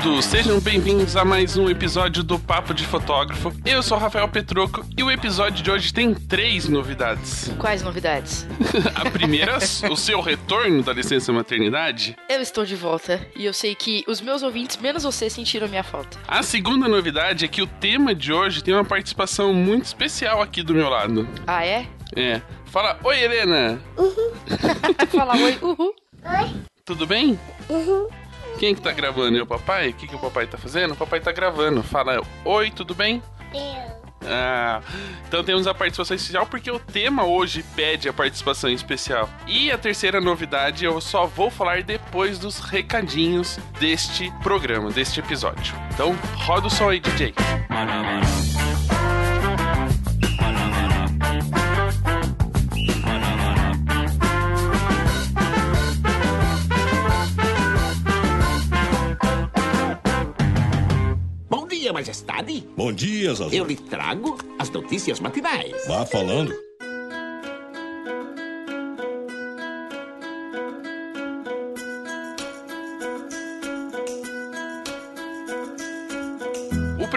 Papudo, sejam bem-vindos a mais um episódio do Papo de Fotógrafo. Eu sou Rafael Petroco e o episódio de hoje tem três novidades. Quais novidades? a primeira, o seu retorno da licença maternidade. Eu estou de volta e eu sei que os meus ouvintes, menos você, sentiram minha falta. A segunda novidade é que o tema de hoje tem uma participação muito especial aqui do meu lado. Ah, é? É. Fala, oi Helena! Uhul. Fala oi, uhul. Oi. Tudo bem? Uhul. Quem que tá gravando? É o papai? O que, que o papai tá fazendo? O papai tá gravando. Fala, oi, tudo bem? Eu. Ah, então temos a participação especial porque o tema hoje pede a participação especial. E a terceira novidade eu só vou falar depois dos recadinhos deste programa, deste episódio. Então roda o som aí, DJ. Bom dia, majestade. Bom dia, Zazu. Eu lhe trago as notícias matinais. Vá falando.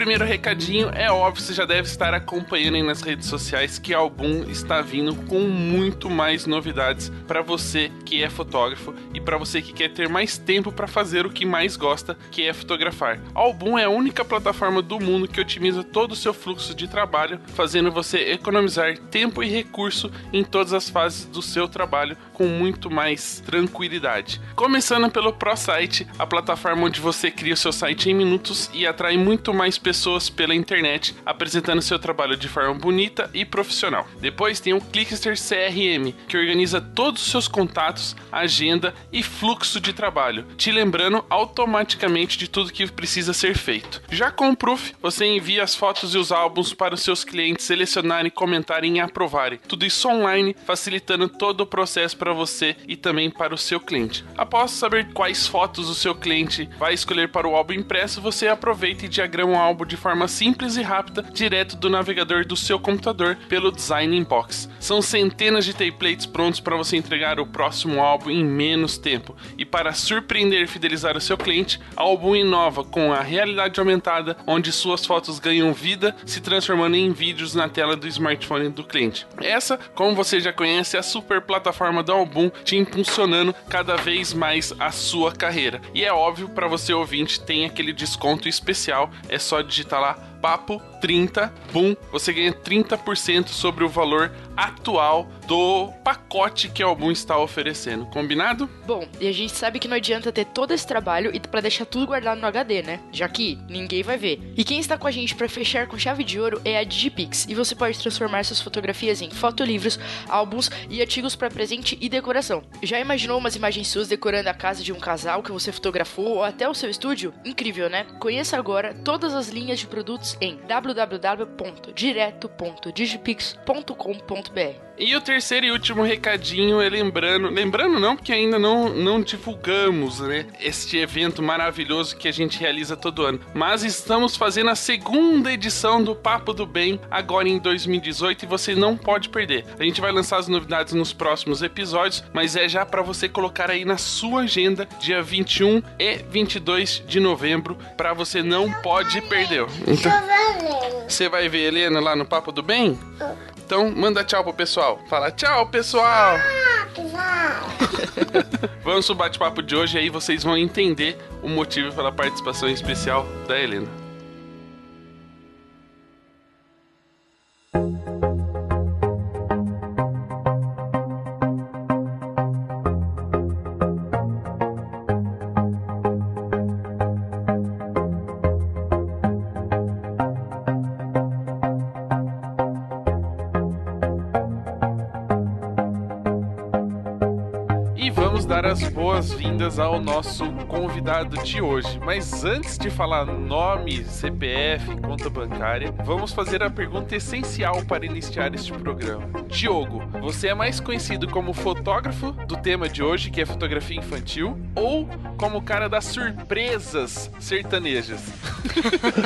Primeiro recadinho é óbvio, você já deve estar acompanhando aí nas redes sociais que Album está vindo com muito mais novidades para você que é fotógrafo e para você que quer ter mais tempo para fazer o que mais gosta, que é fotografar. Album é a única plataforma do mundo que otimiza todo o seu fluxo de trabalho, fazendo você economizar tempo e recurso em todas as fases do seu trabalho com muito mais tranquilidade. Começando pelo ProSite, a plataforma onde você cria o seu site em minutos e atrai muito mais pessoas pela internet, apresentando seu trabalho de forma bonita e profissional. Depois tem o Clickster CRM, que organiza todos os seus contatos, agenda e fluxo de trabalho, te lembrando automaticamente de tudo que precisa ser feito. Já com o Proof, você envia as fotos e os álbuns para os seus clientes selecionarem, comentarem e aprovarem. Tudo isso online, facilitando todo o processo para você e também para o seu cliente. Após saber quais fotos o seu cliente vai escolher para o álbum impresso, você aproveita e diagrama o álbum de forma simples e rápida, direto do navegador do seu computador pelo Design Inbox. São centenas de templates prontos para você entregar o próximo álbum em menos tempo. E para surpreender e fidelizar o seu cliente, a Album inova com a realidade aumentada, onde suas fotos ganham vida, se transformando em vídeos na tela do smartphone do cliente. Essa, como você já conhece, é a super plataforma da Album te impulsionando cada vez mais a sua carreira. E é óbvio para você ouvinte tem aquele desconto especial, é só digitar lá papo 30, boom, você ganha 30% sobre o valor atual do pacote que a Album está oferecendo. Combinado? Bom, e a gente sabe que não adianta ter todo esse trabalho e para deixar tudo guardado no HD, né? Já que ninguém vai ver. E quem está com a gente para fechar com chave de ouro é a Digipix, e você pode transformar suas fotografias em fotolivros, álbuns e artigos para presente e decoração. Já imaginou umas imagens suas decorando a casa de um casal que você fotografou ou até o seu estúdio? Incrível, né? Conheça agora todas as linhas de produtos em www.direto.digipix.com.br. E o terceiro e último recadinho é lembrando, lembrando não, porque ainda não, não divulgamos, né, este evento maravilhoso que a gente realiza todo ano, mas estamos fazendo a segunda edição do Papo do Bem agora em 2018 e você não pode perder. A gente vai lançar as novidades nos próximos episódios, mas é já para você colocar aí na sua agenda dia 21 e 22 de novembro para você não pode perder. Então, você vai ver Helena lá no Papo do Bem? Então, manda tchau pro pessoal. Fala tchau, pessoal! Ah, pessoal. Vamos pro bate-papo de hoje aí vocês vão entender o motivo pela participação especial da Helena. Boas-vindas ao nosso convidado de hoje. Mas antes de falar nome, CPF, conta bancária, vamos fazer a pergunta essencial para iniciar este programa. Diogo, você é mais conhecido como fotógrafo do tema de hoje, que é fotografia infantil, ou como o cara das surpresas sertanejas?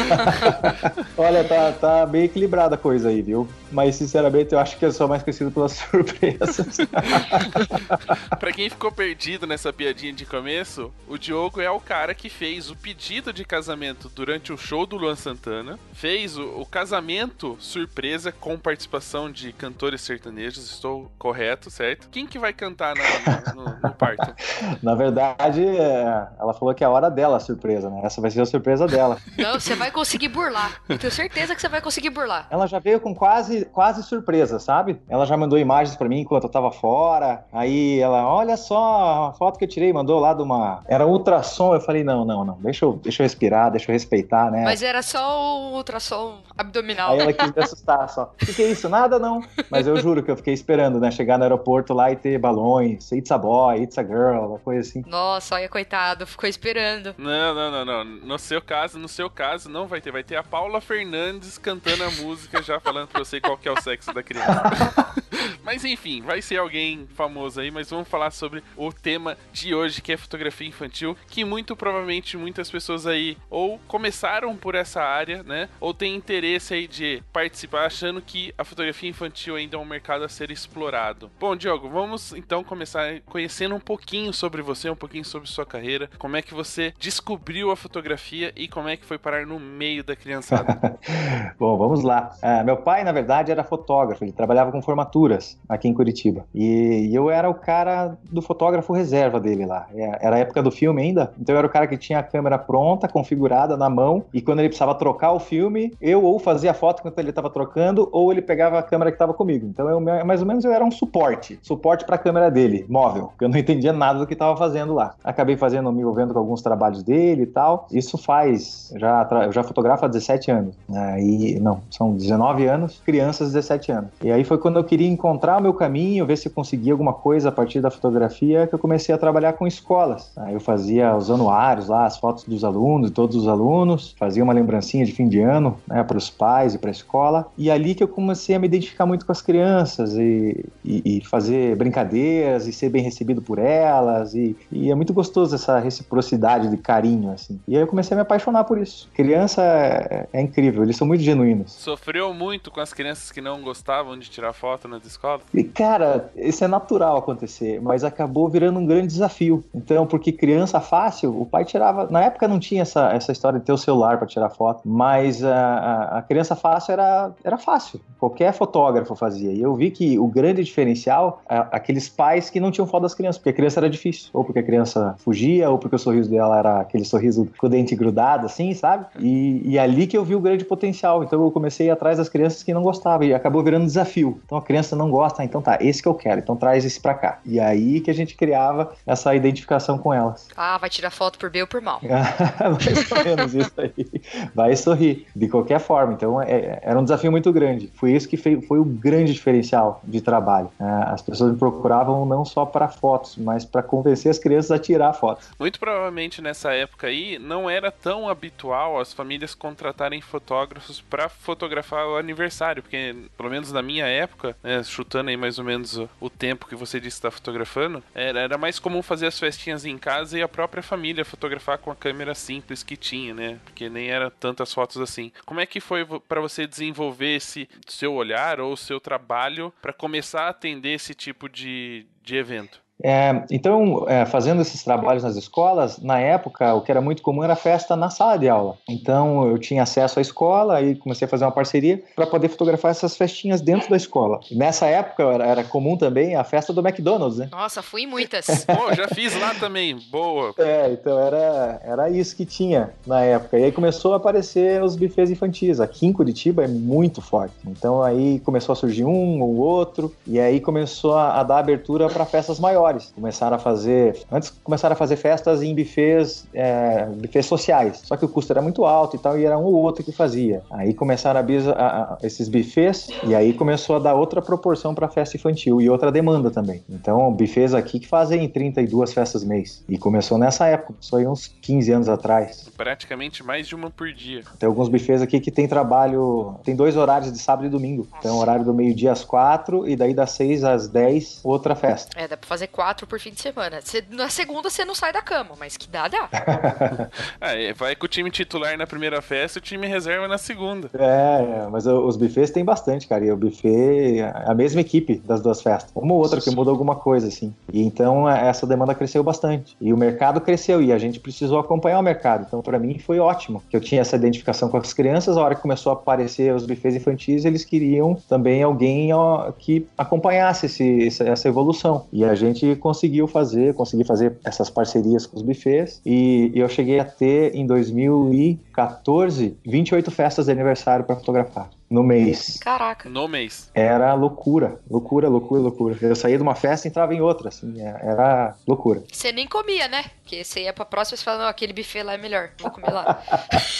Olha, tá, tá bem equilibrada a coisa aí, viu? Mas, sinceramente, eu acho que eu sou mais conhecido pelas surpresas. Pra quem ficou per- perdido nessa piadinha de começo, o Diogo é o cara que fez o pedido de casamento durante o show do Luan Santana, fez o, o casamento surpresa com participação de cantores sertanejos, estou correto, certo? Quem que vai cantar na- no, no parto? Na verdade, é, ela falou que é a hora dela a surpresa, né? Essa vai ser a surpresa dela. Não, você vai conseguir burlar. Eu tenho certeza que você vai conseguir burlar. Ela já veio com quase, quase surpresa, sabe? Ela já mandou imagens pra mim enquanto eu tava fora. Aí ela, olha só a foto que eu tirei, mandou lá de uma. Era ultrassom. Eu falei, não, não, não. Deixa eu, deixa eu respirar, deixa eu respeitar, né? Mas era só o ultrassom abdominal. Aí ela quis me assustar só. O que, que é isso? Nada não. Mas eu juro que eu fiquei esperando, né? Chegar no aeroporto lá e ter balões, it's a boy, it's a girl, uma coisa assim. Nossa, olha, coitado, ficou esperando. Não, não, não, não. No seu caso, no seu caso, não vai ter. Vai ter a Paula Fernandes cantando a música, já falando pra você qual que é o sexo da criança. mas enfim, vai ser alguém famoso aí, mas vamos falar sobre o tema de hoje, que é fotografia infantil, que muito provavelmente muitas pessoas aí ou começaram por essa área, né? Ou têm interesse aí de participar achando que a fotografia infantil ainda é um mercado a ser explorado. Bom, Diogo, vamos então começar conhecendo um pouquinho sobre você, um pouquinho sobre sua carreira, como é que você descobriu a fotografia e como é que foi parar no meio da criançada. Bom, vamos lá. Ah, meu pai, na verdade, era fotógrafo, ele trabalhava com formaturas aqui em Curitiba. E, e eu era o cara do fotógrafo reserva dele lá. É, Era a época do filme ainda, então eu era o cara que tinha a câmera pronta, configurada na mão, e quando ele precisava trocar o filme, eu ou fazia a foto enquanto ele estava trocando, ou ele pegava a câmera que estava comigo. Então, eu, mais ou menos, eu era um suporte. Suporte para a câmera dele, móvel, porque eu não entendia nada do que estava fazendo lá. Acabei fazendo, me envolvendo com alguns trabalhos dele e tal. Isso faz, já, eu já fotografo há 17 anos. Aí, não, são 19 anos, crianças 17 anos. E aí foi quando eu queria encontrar o meu caminho, ver se eu conseguia alguma coisa a partir da fotografia, que eu comecei a trabalhar com escolas. Aí eu fazia os anuários lá, as fotos dos alunos, de todos os alunos, fazia uma lembrancinha de fim de ano, né, para os pais e para a escola. E ali que eu comecei a me identificar muito com as crianças e, e, e fazer brincadeiras e ser bem recebido por elas. E, e é muito gostoso essa reciprocidade de carinho, assim. E aí eu comecei a me apaixonar por isso. Criança é, é incrível, eles são muito genuínos. Sofreu muito com as crianças que não gostavam de tirar foto nas escolas? E, cara, isso é natural acontecer, mas acabou virando um grande desafio. Então, porque criança fácil, o pai tirava. Na época não tinha essa, essa história de ter o celular para tirar foto, mas a, a, criança fácil era, era fácil. Qualquer fotógrafo fazia. E eu vi que o grande diferencial é aqueles pais que não tinham foto das crianças, porque a criança era difícil. Ou porque a criança fugia, ou porque o sorriso dela era aquele sorriso com o dente grudado, assim, sabe? E, e ali que eu vi o grande potencial. Então eu comecei atrás das crianças que não gostavam e acabou virando um desafio. Então a criança não gosta, ah, então tá, esse que eu quero, então traz esse pra cá. E aí que a gente criava essa identificação com elas. Ah, vai tirar foto por bem ou por mal. Mais ou menos isso aí. Vai sorrir, de qualquer forma. Então é- era um desafio muito grande. Foi isso que fei- foi o grande diferencial de trabalho. É, as pessoas me procuravam não só para fotos, mas para convencer as crianças a tirar fotos. Muito provavelmente nessa época aí não era tão habitual as famílias contratarem fotógrafos pra fotografar o aniversário, porque pelo menos na minha época, né, chutando aí mais ou menos o, tempo que você disse estar fotografando, era, era mais comum fazer as festinhas em casa e a própria família fotografar com a câmera simples que tinha, né? Porque nem era tantas fotos assim. Como é que foi pra você desenvolver esse seu olhar ou seu trabalho pra começar a atender esse tipo de, de evento? É, então, é, fazendo esses trabalhos nas escolas, na época, o que era muito comum era festa na sala de aula. Então, eu tinha acesso à escola e comecei a fazer uma parceria para poder fotografar essas festinhas dentro da escola. E nessa época, era, era comum também a festa do McDonald's, né? Nossa, fui em muitas. Pô, já fiz lá também. Boa. É, então era, era isso que tinha na época. E aí começou a aparecer os bufês infantis. Aqui em Curitiba é muito forte. Então aí começou a surgir um ou outro, e aí começou a, a dar abertura para festas maiores. Começaram a fazer. Antes começaram a fazer festas em bufês, é, bufês sociais. Só que o custo era muito alto e tal, e era um ou outro que fazia. Aí começaram a, bis- a- a- esses bufês, e aí começou a dar outra proporção para festa infantil e outra demanda também. Então, bufês aqui que fazem 32 festas mês. E começou nessa época, isso aí uns 15 anos atrás. Praticamente mais de uma por dia. Tem alguns bufês aqui que tem trabalho, tem dois horários de sábado e domingo. Tem o horário do meio-dia às quatro e daí das 6 às 10 outra festa. É, dá pra fazer quatro por fim de semana. Você- na segunda você não sai da cama, mas que dá, dá. É, vai com o time titular na primeira festa e o time reserva na segunda. É, é, mas os buffets tem bastante, cara. E o buffet é a mesma equipe das duas festas. Uma ou outra que muda alguma coisa, assim. E então é, essa demanda cresceu bastante. E o mercado cresceu e a gente precisou acompanhar o mercado. Então, pra mim, foi ótimo. Que eu tinha essa identificação com as crianças. A hora que começou a aparecer os buffets infantis, eles queriam também alguém ó, que acompanhasse esse- essa evolução. E a gente conseguiu fazer, consegui fazer essas parcerias com os buffets. E eu cheguei a ter, em 2014, 28 festas de aniversário para fotografar no mês. Caraca. No mês. Era loucura, loucura, loucura, loucura. Eu saía de uma festa e entrava em outra, assim, é- era loucura. Você nem comia, né? Porque você ia pra próxima e você falava, não, aquele buffet lá é melhor, vou comer lá.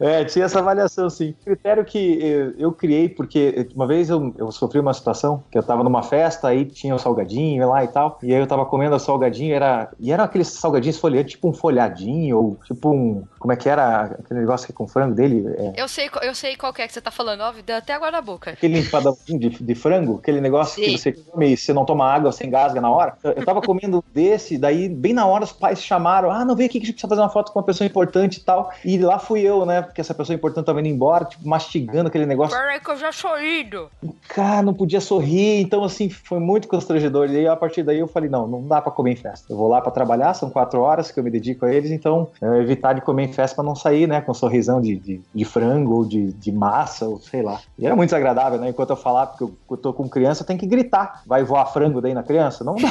É, tinha essa avaliação, sim. Critério que eu, eu criei, porque uma vez eu, eu sofri uma situação que eu tava numa festa, aí tinha o salgadinho lá e tal, e aí eu tava comendo o salgadinho, era, e era aqueles salgadinhos folheados, tipo um folhadinho, ou tipo um, como é que era aquele negócio que é com frango dele? É, Eu sei, eu sei qual que é que você tá falando, deu até água na boca. aquele empadãozinho de, de frango, aquele negócio Sim. que você come e você não toma água, você engasga na hora. Eu, tava comendo desse, daí bem na hora os pais chamaram, ah, não, vem aqui que a gente precisa fazer uma foto com uma pessoa importante e tal. E lá fui eu, né, porque essa pessoa importante tava indo embora, tipo, mastigando aquele negócio. Peraí que eu já sou indo. Cara, não podia sorrir, então assim, foi muito constrangedor. E aí, a partir daí eu falei, não, não dá pra comer em festa. Eu vou lá pra trabalhar, são quatro horas que eu me dedico a eles, então eu evitar de comer em festa pra não sair, né, com um sorrisão de, de, de frango ou de, de massa, ou sei lá. E era muito desagradável, né, enquanto eu falava, porque eu, tô com criança, tem que gritar. Vai voar frango daí na criança? Não dá?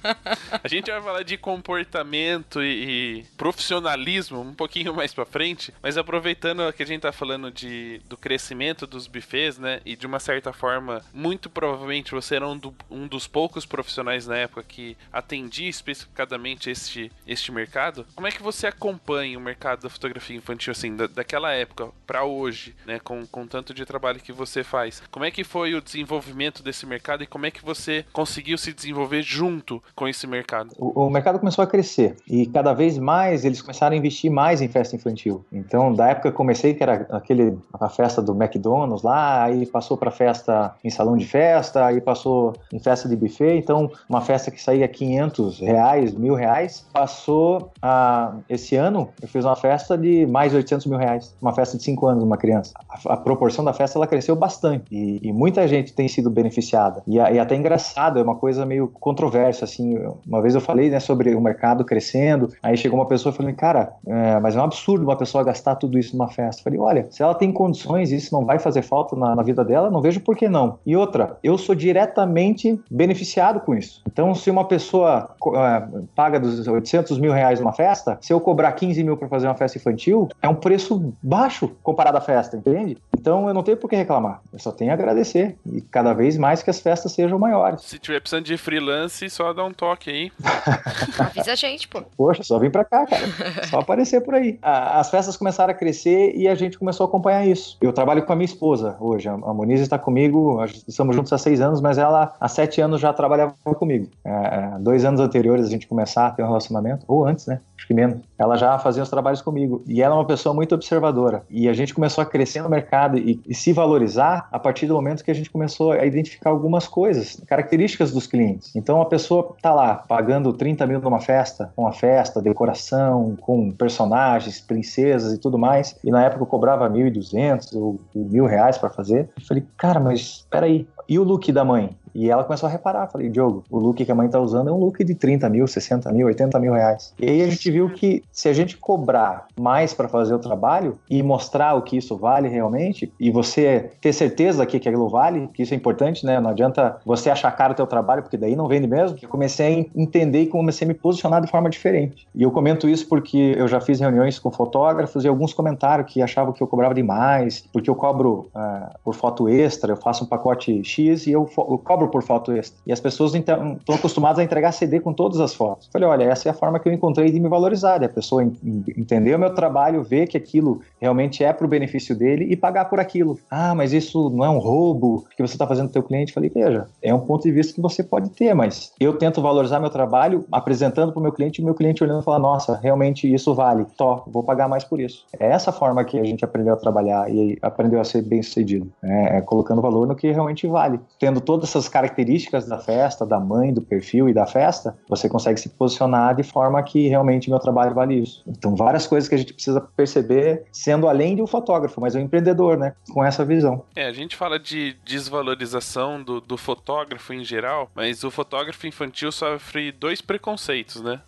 A gente vai falar de comportamento e, e profissionalismo um pouquinho mais pra frente, mas aproveitando que a gente tá falando de, do crescimento dos buffets, né? E de uma certa forma, muito provavelmente você era um, do- um dos poucos profissionais na época que atendia especificadamente este, este mercado. Como é que você acompanha o mercado da fotografia infantil, assim, da, daquela época pra hoje, né? Com, com tanto de trabalho que você faz. Como é que foi o desenvolvimento desse mercado e como é que você conseguiu se desenvolver junto com esse mercado? O, o mercado começou a crescer e cada vez mais eles começaram a investir mais em festa infantil. Então, da época que comecei, que era aquele a festa do McDonald's lá, aí passou para festa em salão de festa, aí passou em festa de buffet. Então, uma festa que saía 500 reais, mil reais, passou a esse ano eu fiz uma festa de mais 800 mil reais, uma festa de 5 anos, uma criança. A, a proporção da festa ela cresceu bastante e, e muita gente tem sido beneficiada. E, e até engraçado, é uma coisa meio controversa, assim. Uma vez eu falei, né, sobre o mercado crescendo, aí chegou uma pessoa falou, cara, é, mas é um absurdo uma pessoa gastar tudo isso numa festa. Eu falei, olha, se ela tem condições isso não vai fazer falta na, na vida dela, não vejo por que não. E outra, eu sou diretamente beneficiado com isso. Então, se uma pessoa é, paga dos 800 mil reais numa festa, se eu cobrar 15 mil para fazer uma festa infantil, é um preço baixo comparado à festa, entende? Então, eu não tenho por que reclamar. Eu só tenho a agradecer. E cada vez mais que as festas sejam maiores. Se tiver precisando de freelance, só dá um toque aí. Avisa a gente, pô. Poxa, só vim pra cá, cara. Só aparecer por aí. A- As festas começaram a crescer e a gente começou a acompanhar isso. Eu trabalho com a minha esposa hoje. A a Moniz está comigo, estamos juntos há seis anos, mas ela há sete anos já trabalhava comigo. É, é, dois anos anteriores a gente começar a ter um relacionamento, ou antes, né? Acho que menos. Ela já fazia os trabalhos comigo. E ela é uma pessoa muito observadora. E a gente começou a crescer no mercado e, e se valorizar a partir do momento que a gente começou a identificar algumas coisas, características dos clientes. Então a pessoa tá lá pagando 30 mil numa festa, com a festa, decoração, com personagens, princesas e tudo mais. E na época eu cobrava 1.200 ou mil reais para fazer. Eu falei, cara, mas peraí. E o look da mãe? E ela começou a reparar, falei, Diogo, o look que a mãe tá usando é um look de 30 mil, 60 mil, 80 mil reais. E aí a gente viu que se a gente cobrar mais para fazer o trabalho e mostrar o que isso vale realmente, e você ter certeza que aquilo vale, que isso é importante, né? Não adianta você achar caro o teu trabalho, porque daí não vende mesmo. Eu comecei a entender e comecei a me posicionar de forma diferente. E eu comento isso porque eu já fiz reuniões com fotógrafos e alguns comentaram que achavam que eu cobrava demais, porque eu cobro ah, por foto extra, eu faço um pacote X e eu, eu cobro por foto extra. E as pessoas estão acostumadas a entregar CD com todas as fotos. Falei, olha, essa é a forma que eu encontrei de me valorizar, a pessoa en- en- entender o meu trabalho, ver que aquilo realmente é para o benefício dele e pagar por aquilo. Ah, mas isso não é um roubo que você está fazendo pro teu cliente? Falei, veja, é um ponto de vista que você pode ter, mas eu tento valorizar meu trabalho apresentando para o meu cliente e o meu cliente olhando e falar, nossa, realmente isso vale, tó, vou pagar mais por isso. É essa forma que a gente aprendeu a trabalhar e aprendeu a ser bem sucedido, é, é colocando valor no que realmente vale. Vale. Tendo todas essas características da festa, da mãe, do perfil e da festa, você consegue se posicionar de forma que realmente meu trabalho vale isso. Então, várias coisas que a gente precisa perceber, sendo além de um fotógrafo, mas um empreendedor, né? Com essa visão. É, a gente fala de desvalorização do, do fotógrafo em geral, mas o fotógrafo infantil sofre dois preconceitos, né?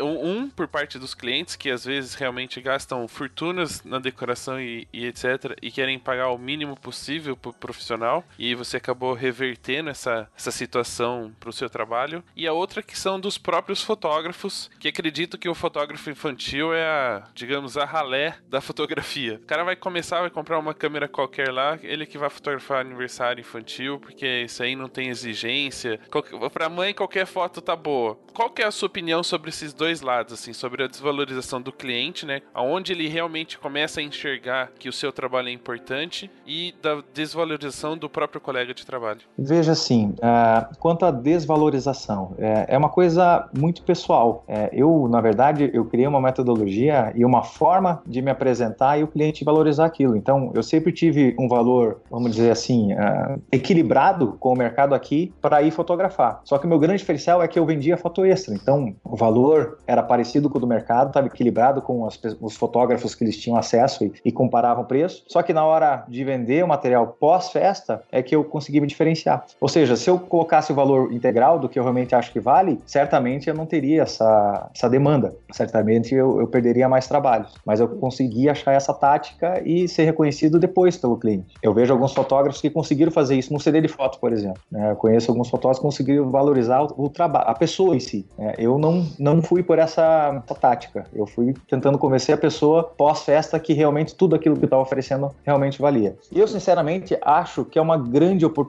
Um, por parte dos clientes, que às vezes realmente gastam fortunas na decoração e, e etc. e querem pagar o mínimo possível pro profissional, e você acabou revertendo essa, essa situação pro seu trabalho. E a outra que são dos próprios fotógrafos, que acreditam que o fotógrafo infantil é a, digamos, a ralé da fotografia. O cara vai começar, vai comprar uma câmera qualquer lá, ele que vai fotografar aniversário infantil, porque isso aí não tem exigência. Pra mãe, qualquer foto tá boa. Qual que é a sua opinião sobre esses dois lados, assim, sobre a desvalorização do cliente, né? Aonde ele realmente começa a enxergar que o seu trabalho é importante e da desvalorização do próprio colega de trabalho. Veja assim, uh, quanto à desvalorização, é, é uma coisa muito pessoal. É, eu, na verdade, eu criei uma metodologia e uma forma de me apresentar e o cliente valorizar aquilo. Então, eu sempre tive um valor, vamos dizer assim, uh, equilibrado com o mercado aqui para ir fotografar. Só que o meu grande diferencial é que eu vendia foto extra. Então, o valor era parecido com o do mercado, estava equilibrado com as, os fotógrafos que eles tinham acesso e, e comparavam o preço. Só que na hora de vender o material pós-festa é que eu consegui me diferenciar. Ou seja, se eu colocasse o valor integral do que eu realmente acho que vale, certamente eu não teria essa, essa demanda. Certamente eu, eu perderia mais trabalhos. Mas eu consegui achar essa tática e ser reconhecido depois pelo cliente. Eu vejo alguns fotógrafos que conseguiram fazer isso no CD de foto, por exemplo. Né? Eu conheço alguns fotógrafos que conseguiram valorizar o, o trabalho, a pessoa em si. Né? Eu não, não fui por essa, essa, tática. Eu fui tentando convencer a pessoa pós-festa que realmente tudo aquilo que estava oferecendo realmente valia. E eu, sinceramente, acho que é uma grande oportunidade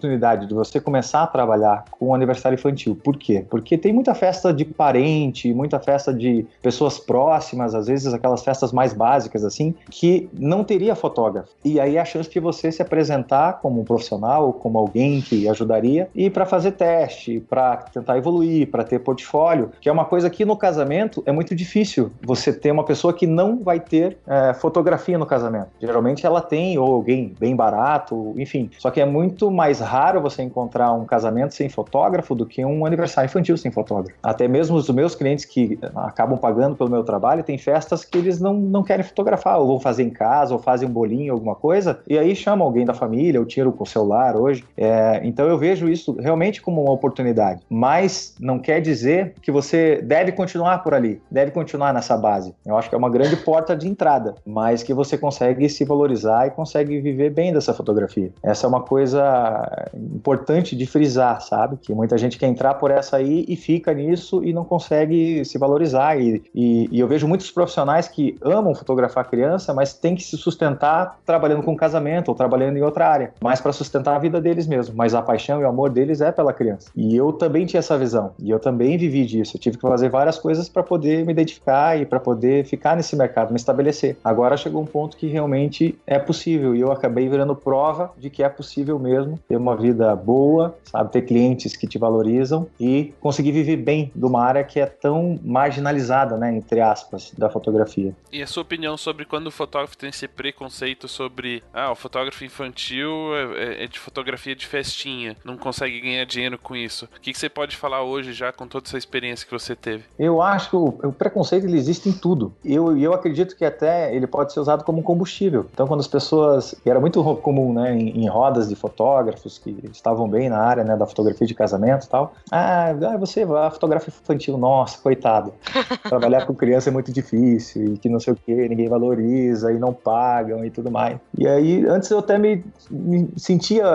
de você começar a trabalhar com aniversário infantil. Por quê? Porque tem muita festa de parente, muita festa de pessoas próximas, às vezes aquelas festas mais básicas, assim, que não teria fotógrafo. E aí a chance de você se apresentar como um profissional, como alguém que ajudaria, e para fazer teste, para tentar evoluir, para ter portfólio, que é uma coisa que no casamento é muito difícil você ter uma pessoa que não vai ter é, fotografia no casamento. Geralmente ela tem, ou alguém bem barato, enfim. Só que é muito mais raro você encontrar um casamento sem fotógrafo do que um aniversário infantil sem fotógrafo. Até mesmo os meus clientes que acabam pagando pelo meu trabalho, tem festas que eles não, não querem fotografar, ou vão fazer em casa, ou fazem um bolinho, alguma coisa, e aí chamam alguém da família, ou tiram com o celular hoje. É, então eu vejo isso realmente como uma oportunidade. Mas não quer dizer que você deve continuar por ali, deve continuar nessa base. Eu acho que é uma grande porta de entrada, mas que você consegue se valorizar e consegue viver bem dessa fotografia. Essa é uma coisa importante de frisar, sabe? Que muita gente quer entrar por essa aí e fica nisso e não consegue se valorizar. E, e, e eu vejo muitos profissionais que amam fotografar criança, mas tem que se sustentar trabalhando com casamento ou trabalhando em outra área, mas para sustentar a vida deles mesmo. Mas a paixão e o amor deles é pela criança. E eu também tinha essa visão. E eu também vivi disso. Eu tive que fazer várias coisas para poder me identificar e para poder ficar nesse mercado, me estabelecer. Agora chegou um ponto que realmente é possível e eu acabei virando prova de que é possível mesmo ter uma vida boa, sabe, ter clientes que te valorizam e conseguir viver bem de uma área que é tão marginalizada, né, entre aspas, da fotografia. E a sua opinião sobre quando o fotógrafo tem esse preconceito sobre, ah, o fotógrafo infantil é, é, é de fotografia de festinha, não consegue ganhar dinheiro com isso. O que, que você pode falar hoje já com toda essa experiência que você teve? Eu acho que o, o preconceito ele existe em tudo. Eu, eu acredito que até ele pode ser usado como combustível. Então, quando as pessoas. era muito comum, né, em, em, rodas de fotógrafos que estavam bem na área, né, da fotografia de casamento e tal. Ah, ah você vai, fotografia infantil, nossa, coitado. Trabalhar com criança é muito difícil e que não sei o que, ninguém valoriza e não pagam e tudo mais. E aí, antes eu até me, me sentia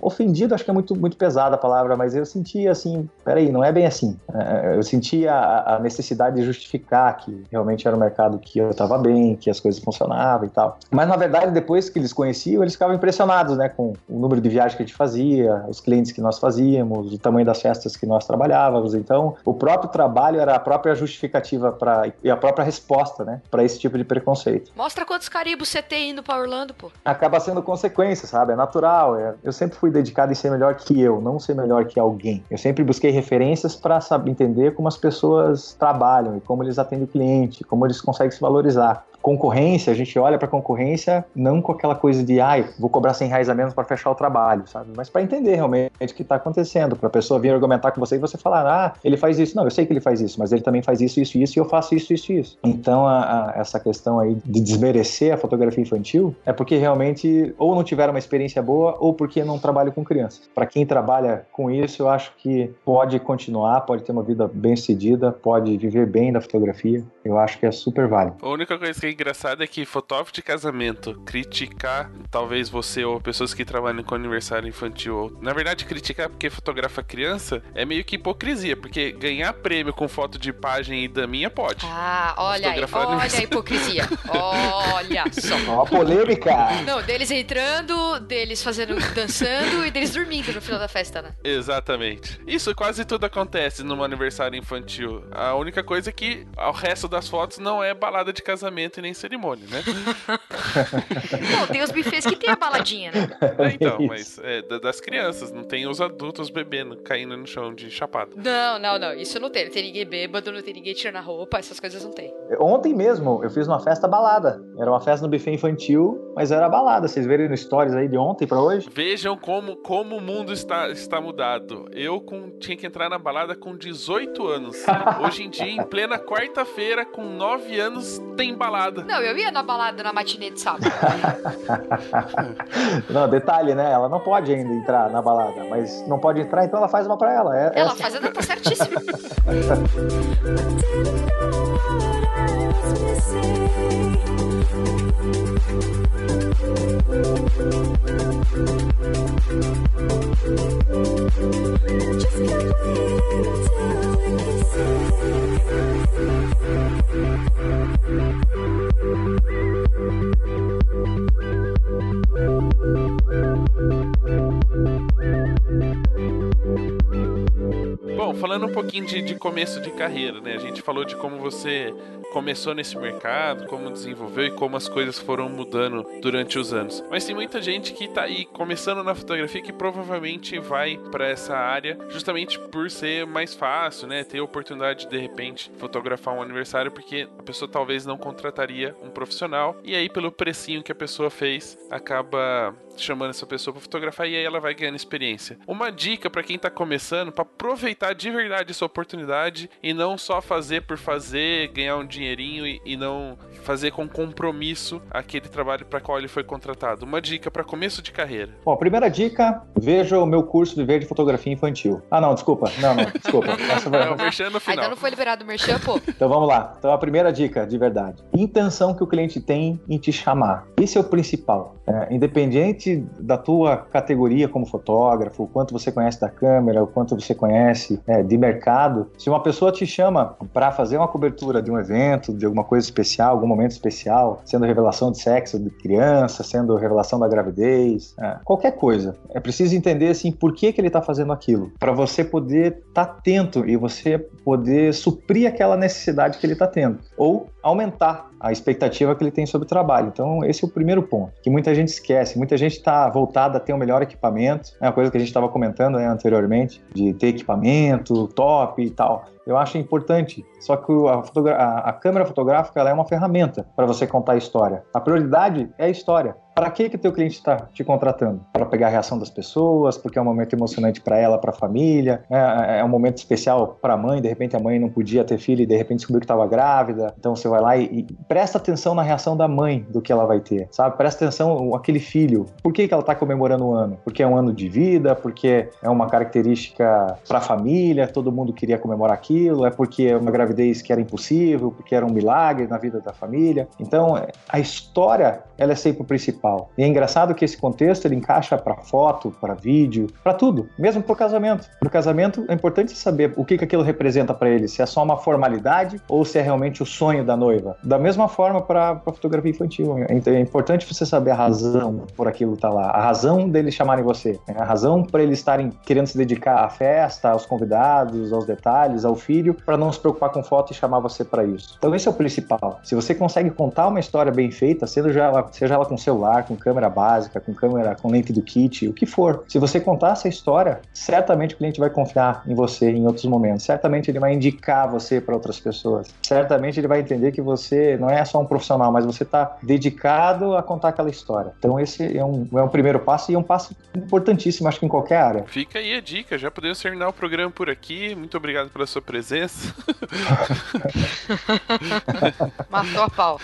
ofendido, acho que é muito, muito pesada a palavra, mas eu sentia assim, peraí, não é bem assim. É, eu sentia a, a necessidade de justificar que realmente era um mercado que eu estava bem, que as coisas funcionavam e tal. Mas na verdade, depois que eles conheciam, eles ficavam impressionados, né, com o número de viagens que a gente fazia, os clientes que nós fazíamos, o tamanho das festas que nós trabalhávamos. Então, o próprio trabalho era a própria justificativa para e a própria resposta, né, para esse tipo de preconceito. Mostra quantos caribos você tem indo para Orlando, pô. Acaba sendo consequência, sabe? É natural. É... Eu sempre fui dedicado em ser melhor que eu, não ser melhor que alguém. Eu sempre busquei referências para saber entender como as pessoas trabalham e como eles atendem o cliente, como eles conseguem se valorizar concorrência, a gente olha para concorrência não com aquela coisa de, ai, vou cobrar 100 reais a menos para fechar o trabalho, sabe? Mas para entender realmente o que está acontecendo, para a pessoa vir argumentar com você e você falar, ah, ele faz isso. Não, eu sei que ele faz isso, mas ele também faz isso, isso, isso, e eu faço isso, isso, isso. Então, a, a, essa questão aí de desmerecer a fotografia infantil é porque realmente ou não tiveram uma experiência boa ou porque não trabalham com crianças. Para quem trabalha com isso, eu acho que pode continuar, pode ter uma vida bem sucedida, pode viver bem da fotografia. Eu acho que é super válido. A única coisa que é engraçada é que fotógrafo de casamento criticar talvez você ou pessoas que trabalham com aniversário infantil, ou, na verdade criticar porque fotografa criança é meio que hipocrisia, porque ganhar prêmio com foto de página e daminha pode. Ah, olha aí, olha a hipocrisia. olha só. Ó, a polêmica. Não, deles entrando, deles fazendo, dançando e deles dormindo no final da festa, né? Exatamente. Isso quase tudo acontece num aniversário infantil. A única coisa é que o resto das fotos não é balada de casamento e nem cerimônia, né? Não, tem os bufês que tem a baladinha, né? É, então, mas é, das crianças, não tem os adultos bebendo, caindo no chão de chapado. Não, não, não. Isso não tem. Não tem ninguém bêbado, não tem ninguém tirando a roupa, essas coisas não tem. Ontem mesmo eu fiz uma festa balada. Era uma festa no buffet infantil, mas era balada. Vocês verem no stories aí de ontem para hoje? Vejam como, como o mundo está, está mudado. Eu com, tinha que entrar na balada com 18 anos. Hoje em dia, em plena quarta-feira, com 9 anos, tem balada. Não, eu ia na balada na matinê de sábado. não, detalhe, né? Ela não pode ainda entrar na balada, mas não pode entrar, então ela faz uma pra ela. É, ela essa. faz, ela tá certíssima. Just falando um pouquinho de, de, começo de carreira, né? A gente falou de como você começou nesse mercado, como desenvolveu e como as coisas foram mudando durante os anos. Mas tem muita gente que tá aí começando na fotografia que provavelmente vai para essa área justamente por ser mais fácil, né? Ter a oportunidade de de repente fotografar um aniversário porque a pessoa talvez não contrataria um profissional e aí pelo precinho que a pessoa fez acaba chamando essa pessoa para fotografar e aí ela vai ganhando experiência. Uma dica para quem tá começando para aproveitar de verdade essa oportunidade e não só fazer por fazer, ganhar um dinheirinho e, e não fazer com compromisso aquele trabalho para qual ele foi contratado. Uma dica para começo de carreira. Bom, a primeira dica, veja o meu curso de ver de fotografia infantil. Ah, não, desculpa. Não, não, desculpa. Essa vai... É, o merchan no final. Ainda não foi liberado o merchan, pô. Então vamos lá. Então a primeira dica, de verdade. Intenção que o cliente tem em te chamar. Esse é o principal. É, independente da tua categoria como fotógrafo, o quanto você conhece da câmera, o quanto você conhece é, de mercado, se uma pessoa te chama para fazer uma cobertura de um evento, de alguma coisa especial, algum momento especial, sendo revelação de sexo de criança, sendo revelação da gravidez, é, qualquer coisa, é preciso entender assim por que, que ele está fazendo aquilo, para você poder estar tá atento e você poder suprir aquela necessidade que ele está tendo, ou aumentar a expectativa que ele tem sobre o trabalho. Então, esse é o primeiro ponto, que muita gente esquece. Muita gente está voltada a ter o um melhor equipamento, é uma coisa que a gente estava comentando né, anteriormente, de ter equipamento top e tal. Eu acho importante. Só que a, a, a câmera fotográfica é uma ferramenta para você contar a história. A prioridade é a história. Para que que teu cliente está te contratando? Para pegar a reação das pessoas, porque é um momento emocionante para ela, para a família, é, é, um momento especial para a mãe. De repente a mãe não podia ter filho e de repente descobriu que estava grávida. Então você vai lá e, e, presta atenção na reação da mãe do que ela vai ter, sabe? Presta atenção aquele filho. Por que que ela está comemorando o ano? Porque é um ano de vida, porque é uma característica para a família. Todo mundo queria comemorar aquilo. É porque é uma gravidez que era impossível, porque era um milagre na vida da família. Então a história ela é sempre o principal. E é engraçado que esse contexto ele encaixa para foto, para vídeo, para tudo, mesmo para o casamento. No casamento é importante saber o que, que aquilo representa para ele, se é só uma formalidade ou se é realmente o sonho da noiva. Da mesma forma para fotografia infantil. É, é importante você saber a razão por aquilo estar tá lá, a razão deles chamarem você, né? a razão para eles estarem querendo se dedicar à festa, aos convidados, aos detalhes, ao filho, para não se preocupar com foto e chamar você para isso. Então esse é o principal. Se você consegue contar uma história bem feita, seja ela, seja ela com celular com câmera básica, com câmera com lente do kit, o que for. Se você contar essa história, certamente o cliente vai confiar em você em outros momentos. Certamente ele vai indicar você para outras pessoas. Certamente ele vai entender que você não é só um profissional, mas você está dedicado a contar aquela história. Então esse é um, é um primeiro passo e é um passo importantíssimo, acho que em qualquer área. Fica aí a dica, já podemos terminar o programa por aqui. Muito obrigado pela sua presença. Matou a pau.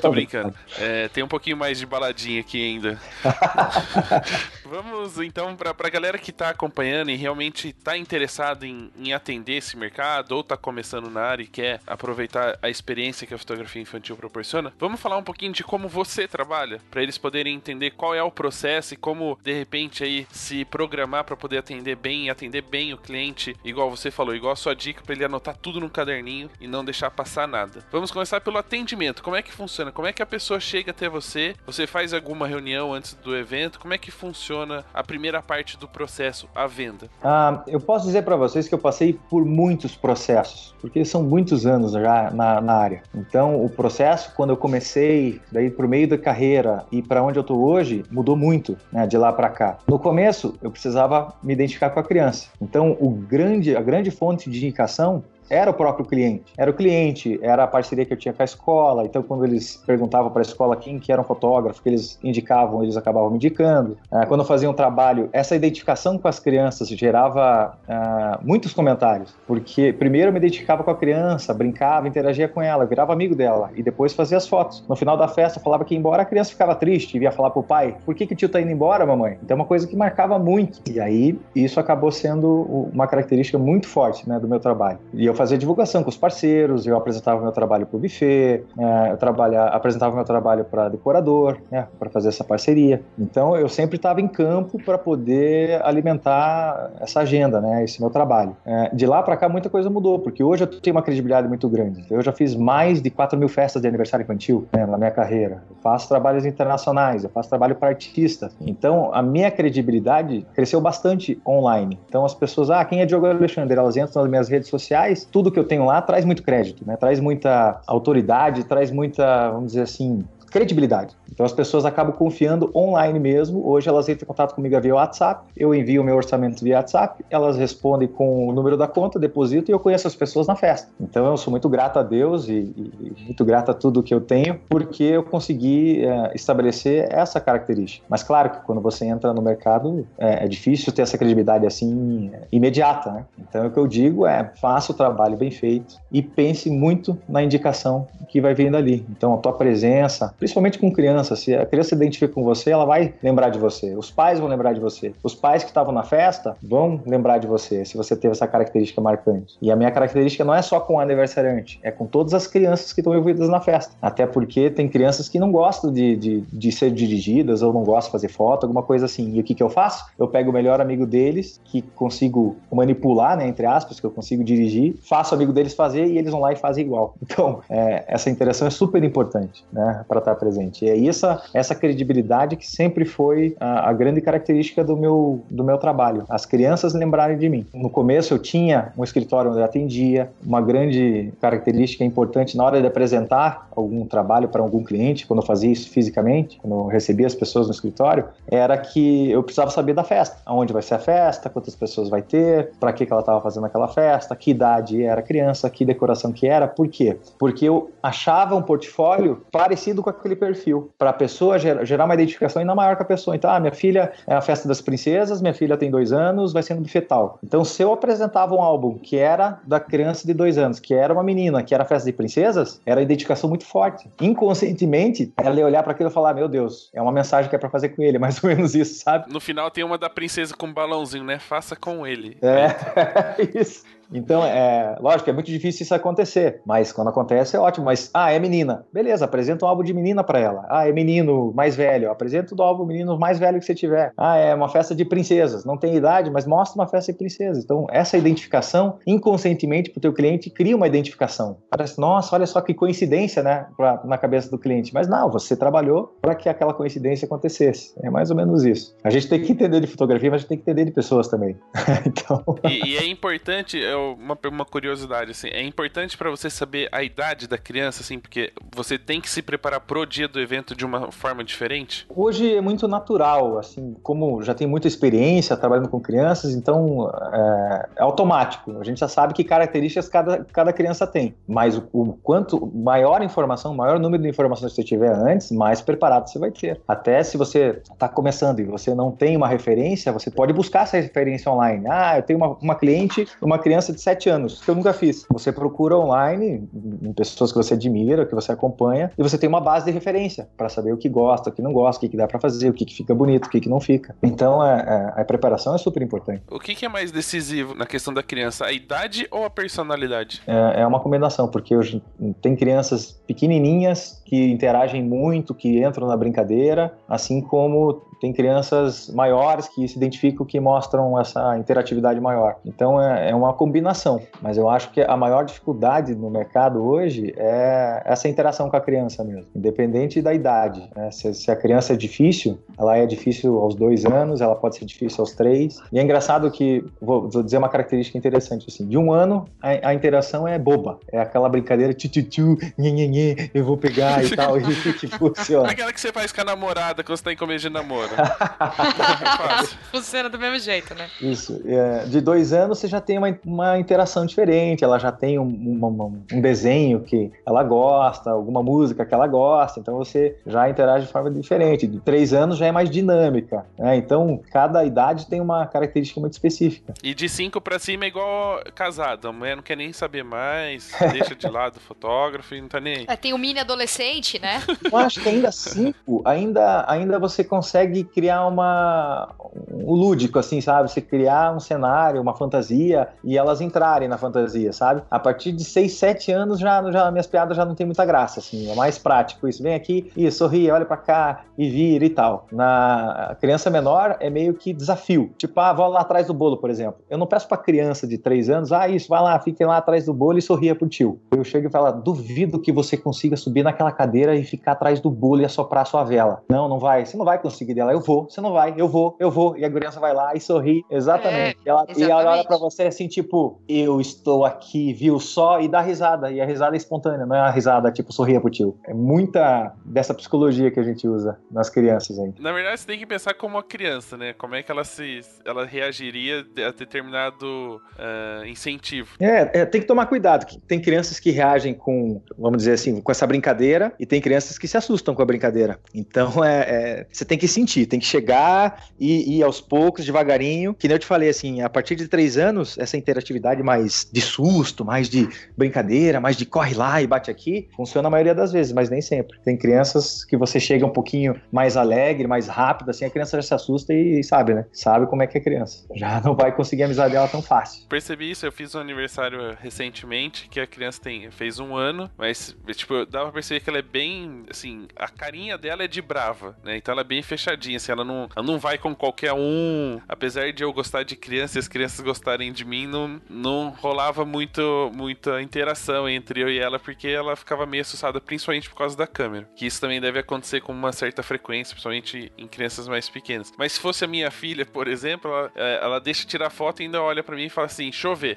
Tô brincando. É, tem um pouquinho mais de baladinha aqui ainda. Vamos então para a galera que está acompanhando e realmente está interessado em, em, atender esse mercado ou está começando na área e quer aproveitar a experiência que a fotografia infantil proporciona. Vamos falar um pouquinho de como você trabalha para eles poderem entender qual é o processo e como de repente aí se programar para poder atender bem e atender bem o cliente, igual você falou, igual a sua dica para ele anotar tudo no caderninho e não deixar passar nada. Vamos começar pelo atendimento. Como é que funciona? Como é que a pessoa chega até você? Você faz alguma reunião antes do evento? Como é que funciona a primeira parte do processo, a venda? Ah, eu posso dizer para vocês que eu passei por muitos processos, porque são muitos anos já na, na área. Então, o processo, quando eu comecei, daí pro meio da carreira e para onde eu tô hoje, mudou muito, né, de lá para cá. No começo, eu precisava me identificar com a criança. Então, o grande, a grande fonte de indicação era o próprio cliente. Era o cliente, era a parceria que eu tinha com a escola. Então, quando eles perguntavam para a escola quem que era um fotógrafo, que eles indicavam, eles acabavam me indicando. Uh, quando eu fazia um trabalho, essa identificação com as crianças gerava uh, muitos comentários, porque primeiro eu me identificava com a criança, brincava, interagia com ela, virava amigo dela e depois fazia as fotos. No final da festa, falava que ia embora, a criança ficava triste e ia falar pro pai: por que, que o tio tá indo embora, mamãe? Então, é uma coisa que marcava muito. E aí, isso acabou sendo uma característica muito forte né, do meu trabalho. E eu fazia divulgação com os parceiros, eu apresentava meu trabalho para o buffet, é, eu trabalha, apresentava meu trabalho para decorador, né, para fazer essa parceria. Então eu sempre estava em campo para poder alimentar essa agenda, né, esse meu trabalho. É, de lá para cá muita coisa mudou, porque hoje eu tenho uma credibilidade muito grande. Eu já fiz mais de 4 mil festas de aniversário infantil né, na minha carreira. Eu faço trabalhos internacionais, eu faço trabalho para artistas. Então a minha credibilidade cresceu bastante online. Então as pessoas, ah, quem é Diogo Alexandre? Elas entram nas minhas redes sociais, tudo que eu tenho lá traz muito crédito, né? Traz muita autoridade, traz muita, vamos dizer assim, credibilidade. Então as pessoas acabam confiando online mesmo. Hoje elas entram em contato comigo via WhatsApp, eu envio o meu orçamento via WhatsApp, elas respondem com o número da conta, deposito e eu conheço as pessoas na festa. Então eu sou muito grato a Deus e, e muito grato a tudo que eu tenho, porque eu consegui é, estabelecer essa característica. Mas claro que quando você entra no mercado é, é difícil ter essa credibilidade assim é, imediata, né? Então o que eu digo é faça o trabalho bem feito e pense muito na indicação que vai vindo ali. Então a tua presença, principalmente com crianças criança, se a criança se identifica com você, ela vai lembrar de você. Os pais vão lembrar de você. Os pais que estavam na festa vão lembrar de você, se você teve essa característica marcante. E a minha característica não é só com o aniversariante, é com todas as crianças que estão envolvidas na festa. Até porque tem crianças que não gostam de, de, de ser dirigidas ou não gostam de fazer foto, alguma coisa assim. E o que, que eu faço? Eu pego o melhor amigo deles, que consigo manipular, né, entre aspas, que eu consigo dirigir, faço o amigo deles fazer e eles vão lá e fazem igual. Então, é, essa interação é super importante, né, para estar presente. E aí essa, essa credibilidade que sempre foi a, a, grande característica do meu, do meu trabalho. As crianças lembrarem de mim. No começo eu tinha um escritório onde eu atendia, uma grande característica importante na hora de apresentar algum trabalho para algum cliente, quando eu fazia isso fisicamente, quando eu recebia as pessoas no escritório, era que eu precisava saber da festa. Aonde vai ser a festa, quantas pessoas vai ter, para que, que ela estava fazendo aquela festa, que idade era a criança, que decoração que era, por quê? Porque eu achava um portfólio parecido com aquele perfil para a pessoa gerar uma identificação ainda maior com a pessoa. Então, ah, minha filha é a festa das princesas, minha filha tem dois anos, vai ser no fetal. Então, se eu apresentava um álbum que era da criança de dois anos, que era uma menina, que era a festa de princesas, era a identificação muito forte. Inconscientemente, ela ia olhar para aquilo e falar: Meu Deus, é uma mensagem que é para fazer com ele, mais ou menos isso, sabe? No final tem uma da princesa com um balãozinho, né? Faça com ele. É, isso. Então, é, lógico, é muito difícil isso acontecer, mas quando acontece é ótimo. Mas, ah, é menina. Beleza, apresenta um álbum de menina para ela. Ah, é menino mais velho. Apresenta o álbum menino mais velho que você tiver. Ah, é uma festa de princesas. Não tem idade, mas mostra uma festa de princesas. Então, essa identificação, inconscientemente, para o teu cliente, cria uma identificação. Parece, nossa, olha só que coincidência, né, pra, na cabeça do cliente. Mas não, você trabalhou para que aquela coincidência acontecesse. É mais ou menos isso. A gente tem que entender de fotografia, mas a gente tem que entender de pessoas também. então... E, e é importante, eu uma, uma curiosidade, assim. É importante para você saber a idade da criança, assim, porque você tem que se preparar pro dia do evento de uma forma diferente? Hoje é muito natural, assim, como já tem muita experiência trabalhando com crianças, então é, é automático. A gente já sabe que características cada, cada criança tem. Mas o, o quanto maior informação, maior número de informações que você tiver antes, mais preparado você vai ter. Até se você está começando e você não tem uma referência, você pode buscar essa referência online. Ah, eu tenho uma, uma cliente, uma criança de 7 anos, que eu nunca fiz. Você procura online em pessoas que você admira, que você acompanha, e você tem uma base de referência para saber o que gosta, o que não gosta, o que, que dá para fazer, o que, que fica bonito, o que, que não fica. Então, é, é, a preparação é super importante. O que, que, é mais decisivo na questão da criança, a idade ou a personalidade? É, é uma combinação, porque hoje tem crianças pequenininhas que interagem muito, que entram na brincadeira, assim como tem crianças maiores que se identificam que mostram essa interatividade maior. Então é, é, uma combinação, mas eu acho que a maior dificuldade no mercado hoje é essa interação com a criança mesmo, independente da idade. Né? Se, se, a criança é difícil, ela é difícil aos dois anos, ela pode ser difícil aos três. E é engraçado que, vou, vou dizer uma característica interessante assim, de um ano a, a interação é boba, é aquela brincadeira tchu nhe, eu vou pegar e tal, e que funciona. Aquela que você faz com a namorada quando você tá em começo de namoro. Funciona do mesmo jeito, né? Isso. É, de dois anos você já tem uma, uma interação diferente, ela já tem um, uma, um desenho que ela gosta, alguma música que ela gosta, então você já interage de forma diferente. De três anos já é mais dinâmica, né? Então cada idade tem uma característica muito específica. E de cinco para cima é igual casado, a mulher não quer nem saber mais, deixa de lado o fotógrafo e não tá nem aí. É, tem o mini adolescente, né? Eu acho que ainda cinco, ainda, ainda você consegue criar uma um lúdico assim, sabe? Você criar um cenário, uma fantasia e elas entrarem na fantasia, sabe? A partir de 6, 7 anos já, já minhas piadas já não tem muita graça assim, é mais prático isso. Vem aqui e sorri, olha para cá e vira e tal. Na criança menor é meio que desafio. Tipo, ah, vou lá atrás do bolo, por exemplo. Eu não peço para criança de 3 anos, ah, isso, vai lá, fique lá atrás do bolo e sorria pro tio. Eu chego e falo, duvido que você consiga subir naquela cadeira e ficar atrás do bolo e assoprar sua vela. Não, não vai. Você não vai conseguir dela eu vou, você não vai, eu vou, eu vou. E a criança vai lá e sorri. Exatamente. É, e, ela, exatamente. e ela olha pra você assim, tipo, eu estou aqui, viu só, e dá risada. E a risada é espontânea, não é uma risada tipo, sorria pro tio. É muita dessa psicologia que a gente usa nas crianças aí. Na verdade, você tem que pensar como uma criança, né? Como é que ela se ela reagiria a determinado uh, incentivo. É, é, tem que tomar cuidado. Tem crianças que reagem com, vamos dizer assim, com essa brincadeira, e tem crianças que se assustam com a brincadeira. Então, é, é você tem que sentir tem que chegar e ir aos poucos, devagarinho. Que nem eu te falei, assim, a partir de três anos, essa interatividade mais de susto, mais de brincadeira, mais de corre lá e bate aqui, funciona a maioria das vezes, mas nem sempre. Tem crianças que você chega um pouquinho mais alegre, mais rápido, assim, a criança já se assusta e sabe, né? Sabe como é que é criança. Já não vai conseguir a amizade dela tão fácil. Percebi isso, eu fiz um aniversário recentemente, que a criança tem, fez um ano, mas, tipo, dava pra perceber que ela é bem, assim, a carinha dela é de brava, né? Então ela é bem fechadinha assim, ela não, ela não vai com qualquer um. Apesar de eu gostar de crianças e as crianças gostarem de mim, não, não rolava muito, muita interação entre eu e ela, porque ela ficava meio assustada, principalmente por causa da câmera. Que isso também deve acontecer com uma certa frequência, principalmente em crianças mais pequenas. Mas se fosse a minha filha, por exemplo, ela, é, ela deixa tirar foto e ainda olha para mim e fala assim: chover.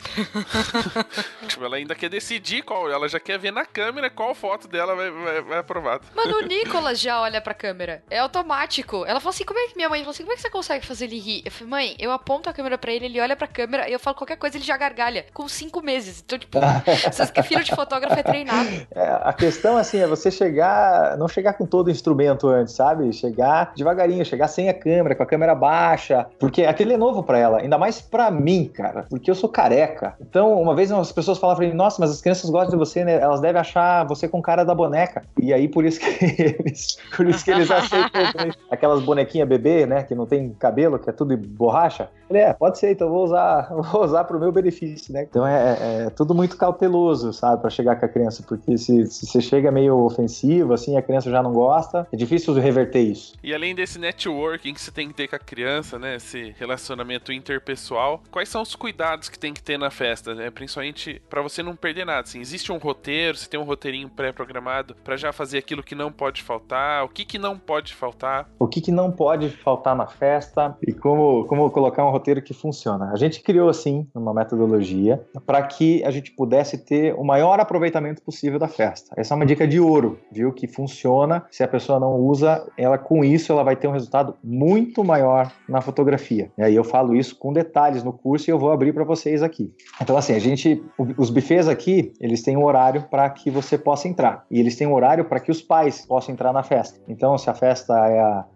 tipo, ela ainda quer decidir qual, ela já quer ver na câmera qual foto dela vai, vai, vai aprovada. Mano, o Nicolas já olha pra câmera. É automático. Ela falou assim: como é que minha mãe falou assim: como é que você consegue fazer ele rir? Eu falei, mãe, eu aponto a câmera pra ele, ele olha pra câmera e eu falo qualquer coisa, ele já gargalha. Com cinco meses. Então, tipo, vocês que filho de fotógrafo é treinado. É, a questão, assim, é você chegar, não chegar com todo o instrumento antes, sabe? Chegar devagarinho, chegar sem a câmera, com a câmera baixa, porque aquele é novo pra ela, ainda mais pra mim, cara, porque eu sou careca. Então, uma vez as pessoas falavam pra mim, nossa, mas as crianças gostam de você, né? Elas devem achar você com cara da boneca. E aí, por isso que eles, por isso que eles aceitam aquelas bonequinhas bebê, né? Que não tem cabelo, que é tudo borracha. Falei, é, pode ser, então vou usar, vou usar pro meu benefício, né? Então é, é, é tudo muito cauteloso, sabe, para chegar com a criança, porque se, se você chega meio ofensivo, assim, a criança já não gosta, é difícil reverter isso. E além desse networking que você tem que ter com a criança, né? Esse relacionamento interpessoal, quais são os cuidados que tem que ter na festa, né? Principalmente para você não perder nada. Assim, existe um roteiro, você tem um roteirinho pré-programado para já fazer aquilo que não pode faltar, o que que não pode faltar? O que que não pode faltar na festa e como, como colocar um roteiro que funciona. A gente criou, assim, uma metodologia para que a gente pudesse ter o maior aproveitamento possível da festa. Essa é uma dica de ouro, viu? Que funciona. Se a pessoa não usa, ela com isso ela vai ter um resultado muito maior na fotografia. E aí eu falo isso com detalhes no curso e eu vou abrir para vocês aqui. Então, assim, a gente, os buffets aqui, eles têm um horário para que você possa entrar. E eles têm um horário para que os pais possam entrar na festa. Então, se a festa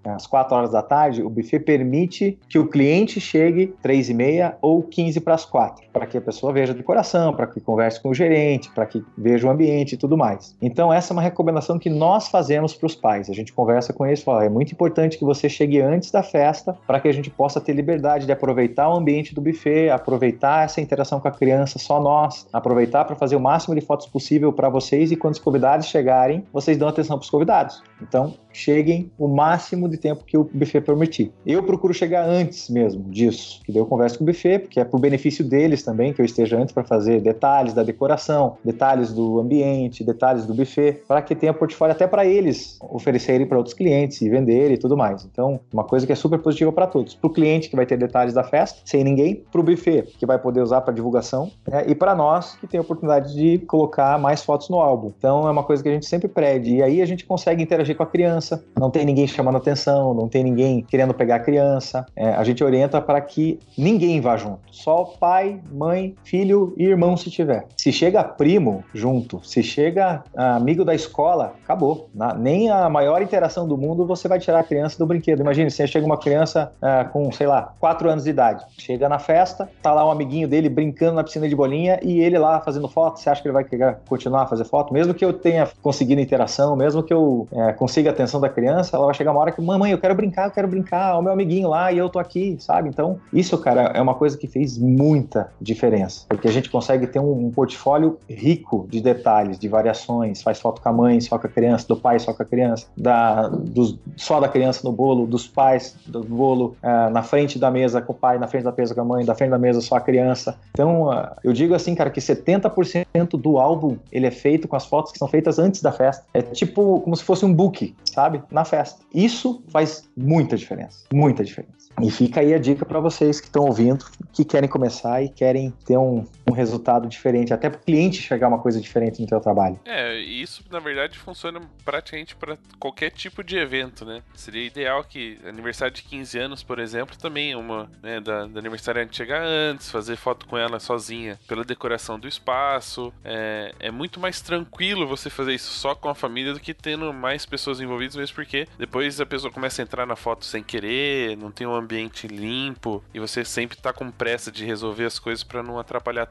é às 4 horas da tarde, o buffet permite que o cliente chegue 3 e meia ou 15 para as 4, para que a pessoa veja a decoração, para que converse com o gerente, para que veja o ambiente e tudo mais. Então, essa é uma recomendação que nós fazemos para os pais. A gente conversa com eles e fala: é muito importante que você chegue antes da festa para que a gente possa ter liberdade de aproveitar o ambiente do buffet, aproveitar essa interação com a criança, só nós, aproveitar para fazer o máximo de fotos possível para vocês e quando os convidados chegarem, vocês dão atenção para os convidados. Então, cheguem o máximo de tempo que o buffet permitir. Eu procuro chegar antes mesmo disso, que daí eu converso com o buffet, porque é pro benefício deles também que eu esteja antes para fazer detalhes da decoração, detalhes do ambiente, detalhes do buffet, para que tenha portfólio até para eles oferecerem para outros clientes e vender e tudo mais. Então, uma coisa que é super positiva para todos. Para o cliente que vai ter detalhes da festa, sem ninguém, para o buffet que vai poder usar para divulgação né? e para nós que tem a oportunidade de colocar mais fotos no álbum. Então, é uma coisa que a gente sempre pede e aí a gente consegue interagir com a criança. Não tem ninguém chamando atenção, não tem ninguém querendo pegar a criança. É, a gente orienta para que ninguém vá junto. Só pai, mãe, filho e irmão se tiver. Se chega primo junto, se chega amigo da escola, acabou. Na, nem a maior interação do mundo você vai tirar a criança do brinquedo. Imagine, você chega uma criança é, com, sei lá, 4 anos de idade. Chega na festa, tá lá um amiguinho dele brincando na piscina de bolinha e ele lá fazendo foto. Você acha que ele vai querer continuar a fazer foto? Mesmo que eu tenha interação, mesmo que eu é, consiga a atenção da criança, ela vai chegar uma hora que, mamãe, eu quero brincar, eu quero brincar, o meu amiguinho lá e eu tô aqui, sabe? Então, isso, cara, é uma coisa que fez muita diferença, porque a gente consegue ter um, um portfólio rico de detalhes, de variações, faz foto com a mãe, só com a criança, do pai só com a criança, da, dos, só da criança no bolo, dos pais do bolo uh, na frente da mesa com o pai, na frente da mesa com a mãe, da frente da mesa só a criança. Então, eu digo assim, cara, que 70% do álbum ele é feito com as fotos que são feitas antes da festa. É tipo como se fosse um book, sabe? Na festa. Isso faz muita diferença, muita diferença. E fica aí a dica para vocês que estão ouvindo, que querem começar e querem ter um, um resultado diferente, até para o cliente chegar uma coisa diferente no seu trabalho. É, isso na verdade funciona praticamente para qualquer tipo de evento, né? Seria ideal que aniversário de 15 anos, por exemplo, também uma, né, da, da aniversariante chegar antes, fazer foto com ela sozinha pela decoração do espaço. É, é muito mais tranquilo você fazer isso só com a família do que tendo mais pessoas envolvidas, mesmo porque depois a pessoa começa a entrar na foto sem querer, não tem um ambiente limpo e você sempre tá com pressa de resolver as coisas para não atrapalhar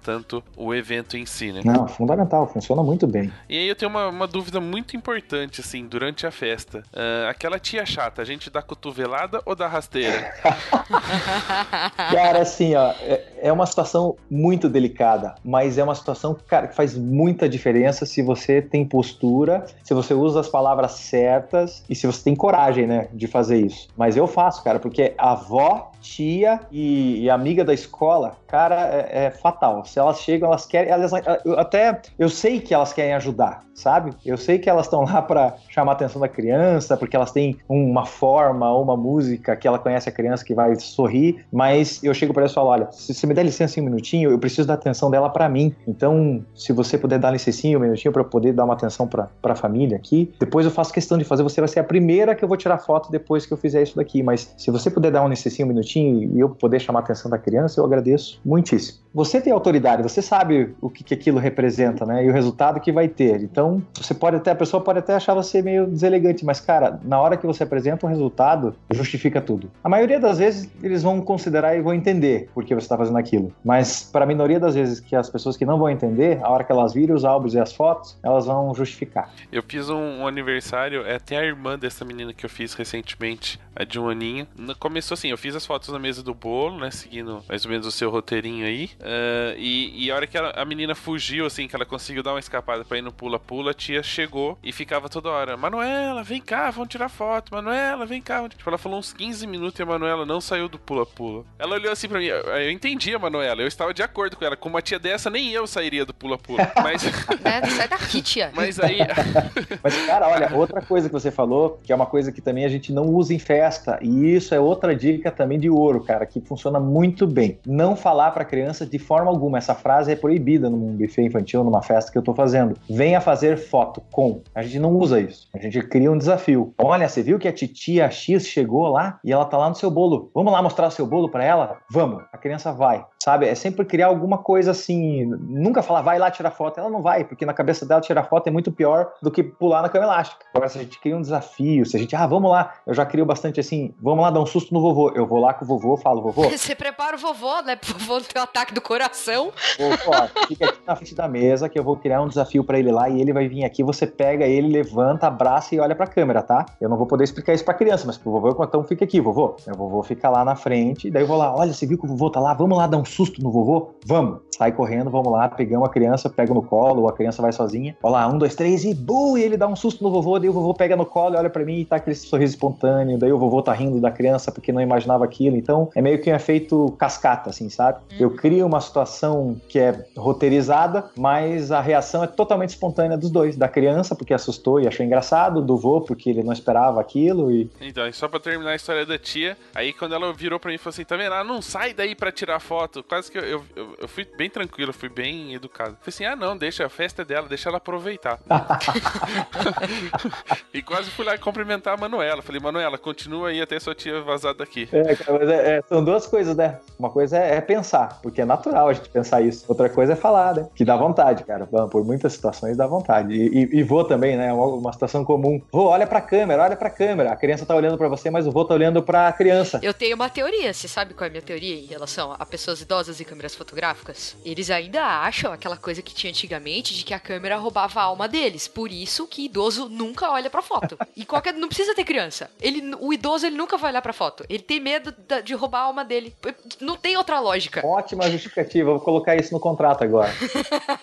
o evento em si, né? Não, fundamental, funciona muito bem. E aí eu tenho uma, uma dúvida muito importante, assim, durante a festa. Uh, aquela tia chata, a gente dá cotovelada ou dá rasteira? cara, assim, ó, é, é uma situação muito delicada, mas é uma situação, cara, que faz muita diferença se você tem postura, se você usa as palavras certas e se você tem coragem, né, de fazer isso. Mas eu faço, cara, porque a avó, tia e, e amiga da escola, cara, é, é, fatal. Se elas chegam, elas querem. Elas, eu, até eu sei que elas querem ajudar, sabe? Eu sei que elas estão lá para chamar a atenção da criança, porque elas têm uma forma ou uma música que ela conhece a criança que vai sorrir, mas eu chego para elas e falo: olha, se você me der licença um minutinho, eu preciso da atenção dela para mim. Então, se você puder dar licencinha um minutinho para poder dar uma atenção para a família aqui, depois eu faço questão de fazer. Você vai ser a primeira que eu vou tirar foto depois que eu fizer isso daqui. Mas se você puder dar um licencinho um minutinho e eu poder chamar a atenção da criança, eu agradeço muitíssimo. Você tem autoridade, você sabe o que, que aquilo representa, né? E o resultado que vai ter. Então, você pode até, a pessoa pode até achar você meio deselegante, mas, cara, na hora que você apresenta o resultado, justifica tudo. A maioria das vezes, eles vão considerar e vão entender por que você está fazendo aquilo. Mas, para a minoria das vezes que as pessoas que não vão entender, a hora que elas viram os álbuns e as fotos, elas vão justificar. Eu fiz um, um aniversário, é até a irmã dessa menina que eu fiz recentemente, de um aninho. Começou assim, eu fiz as fotos fotos na mesa do bolo, né? Seguindo mais ou menos o seu roteirinho aí. Uh, e, e a hora que ela, a menina fugiu, assim, que ela conseguiu dar uma escapada pra ir no pula-pula, a tia chegou e ficava toda hora: Manuela, vem cá, vamos tirar foto. Manuela, vem cá. Tipo, ela falou uns 15 minutos e a Manuela não saiu do pula-pula. Ela olhou assim pra mim, eu entendi a Manuela, eu estava de acordo com ela. Com uma tia dessa, nem eu sairia do pula-pula. Mas. é, sai daqui, tia. Mas aí. Mas, cara, olha, outra coisa que você falou, que é uma coisa que também a gente não usa em festa, e isso é outra dica também de ouro, cara, que funciona muito bem. Não falar pra criança de forma alguma. Essa frase é proibida num buffet infantil, numa festa que eu tô fazendo. Venha fazer foto com. A gente não usa isso. A gente cria um desafio. Olha, você viu que a titia X chegou lá e ela tá lá no seu bolo. Vamos lá mostrar o seu bolo para ela? Vamos. A criança vai sabe? É sempre criar alguma coisa assim. Nunca falar, vai lá tirar foto. Ela não vai, porque na cabeça dela tirar foto é muito pior do que pular na cama elástica. Agora, se a gente cria um desafio, se a gente, ah, vamos lá, eu já crio bastante assim, vamos lá dar um susto no vovô. Eu vou lá com o vovô, falo, vovô. Você prepara o vovô, né? Pro vovô ter o ataque do coração. Vovô, fica aqui na frente da mesa que eu vou criar um desafio para ele lá e ele vai vir aqui. Você pega ele, levanta, abraça e olha pra câmera, tá? Eu não vou poder explicar isso pra criança, mas pro vovô, então fica aqui, vovô. O vovô fica lá na frente, daí eu vou lá, olha, você viu que o vovô tá lá? Vamos lá dar um susto no vovô? Vamos, sai correndo, vamos lá, pegamos a criança, pega no colo, ou a criança vai sozinha. Olha lá, um, dois, três e bum! E ele dá um susto no vovô, daí o vovô pega no colo, olha para mim e tá aquele sorriso espontâneo, daí o vovô tá rindo da criança porque não imaginava aquilo. Então é meio que um efeito cascata, assim, sabe? Uhum. Eu crio uma situação que é roteirizada, mas a reação é totalmente espontânea dos dois, da criança porque assustou e achou engraçado, do vô porque ele não esperava aquilo e. Então, e só pra terminar a história da tia, aí quando ela virou pra mim e falou assim: tá vendo? Ela não sai daí pra tirar foto. Quase que eu, eu, eu, fui bem tranquilo, fui bem educado. Falei assim: ah, não, deixa, a festa é dela, deixa ela aproveitar. e quase fui lá cumprimentar a Manuela. Falei, Manuela, continua aí até sua tia vazar daqui. É, cara, mas é, é, são duas coisas, né? Uma coisa é, é, pensar, porque é natural a gente pensar isso. Outra coisa é falar, né? Que dá vontade, cara. Por muitas situações dá vontade. E, e, e vou também, né? Uma, uma situação comum. Vô, olha pra câmera, olha pra câmera. A criança tá olhando pra você, mas o vô tá olhando pra criança. Eu tenho uma teoria, você sabe qual é a minha teoria em relação a pessoas idosas e câmeras fotográficas? Eles ainda acham aquela coisa que tinha antigamente de que a câmera roubava a alma deles. Por isso que idoso nunca olha pra foto. E qualquer. Não precisa ter criança. Ele, o idoso ele nunca vai olhar pra foto. Ele tem medo de roubar a alma dele. Não tem outra lógica. Ótima justificativa. Vou colocar isso no contrato agora.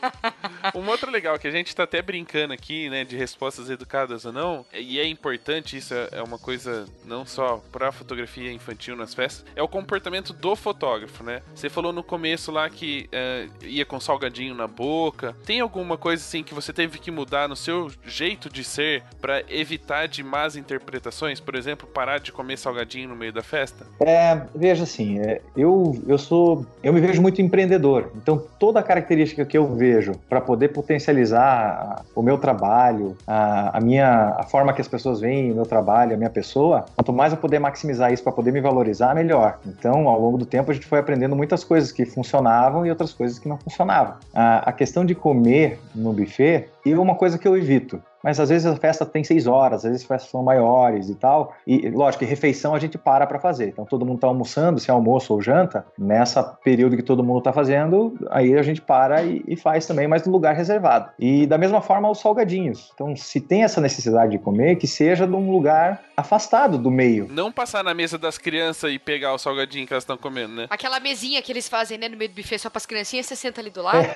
um outro legal que a gente tá até brincando aqui, né, de respostas educadas ou não, e é importante, isso é uma coisa não só pra fotografia infantil nas festas, é o comportamento do fotógrafo, né? Você falou no começo lá que é, ia com salgadinho na boca. Tem alguma coisa assim que você teve que mudar no seu jeito de ser para evitar de más interpretações? Por exemplo, parar de comer salgadinho no meio da festa? É, veja assim, é, eu, eu sou. Eu me vejo muito empreendedor. Então, toda característica que eu vejo para poder potencializar o meu trabalho, a, a, minha a forma que as pessoas veem o meu trabalho, a minha pessoa, quanto mais eu puder maximizar isso para poder me valorizar, melhor. Então, ao longo do tempo, a gente foi aprendendo muitas coisas que funcionavam e outras coisas que não funcionavam. A, a questão de comer no buffet é uma coisa que eu evito mas às vezes a festa tem seis horas, às vezes as festas são maiores e tal. E lógico que refeição a gente para para fazer. Então todo mundo está almoçando, se é almoço ou janta, nessa período que todo mundo está fazendo, aí a gente para e, e, faz também, mas no lugar reservado. E da mesma forma os salgadinhos. Então se tem essa necessidade de comer, que seja num lugar afastado do meio. Não passar na mesa das crianças e pegar o salgadinho que elas estão comendo, né? Aquela mesinha que eles fazem né, no meio do buffet só para as criancinhas, você senta ali do lado. É.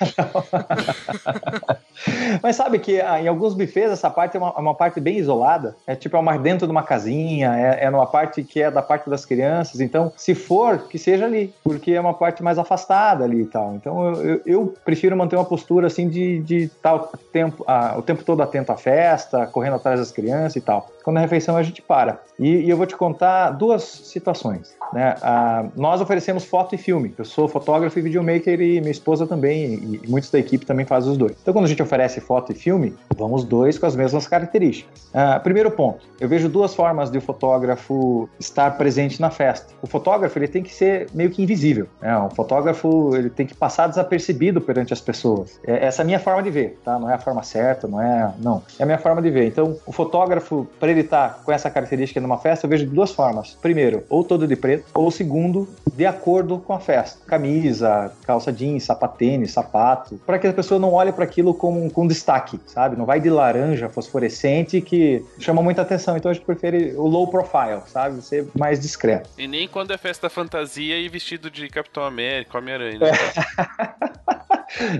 mas sabe que ah, em alguns buffets essa parte é uma, é uma, parte bem isolada. É tipo, é uma dentro de uma casinha, é, é numa parte que é da parte das crianças. Então, se for, que seja ali, porque é uma parte mais afastada ali e tal. Então, eu, eu, eu prefiro manter uma postura assim de, de estar o tempo, ah, o tempo todo atento à festa, correndo atrás das crianças e tal. Quando é refeição, a gente para. E, e eu vou te contar duas situações. Né? Ah, nós oferecemos foto e filme. Eu sou fotógrafo e videomaker e minha esposa também, e, muitos da equipe também fazem os dois. Então, quando a gente oferece foto e filme, vamos dois com as mesmas características. Ah, primeiro ponto, eu vejo duas formas de o fotógrafo estar presente na festa. O fotógrafo ele tem que ser meio que invisível. Né? Um fotógrafo ele tem que passar desapercebido perante as pessoas. É, essa é a minha forma de ver, tá? Não é a forma certa, não é, não. É a minha forma de ver. Então, o fotógrafo para ele ele tá com essa característica numa festa, eu vejo de duas formas. Primeiro, ou todo de preto, ou segundo, de acordo com a festa. Camisa, calça jeans, sapatênis, sapato, para que a pessoa não olhe para aquilo com, com destaque, sabe? Não vai de laranja fosforescente que chama muita atenção. Então a gente prefere o low profile, sabe? Ser mais discreto. E nem quando é festa fantasia e vestido de Capitão América, Homem-Aranha. Né?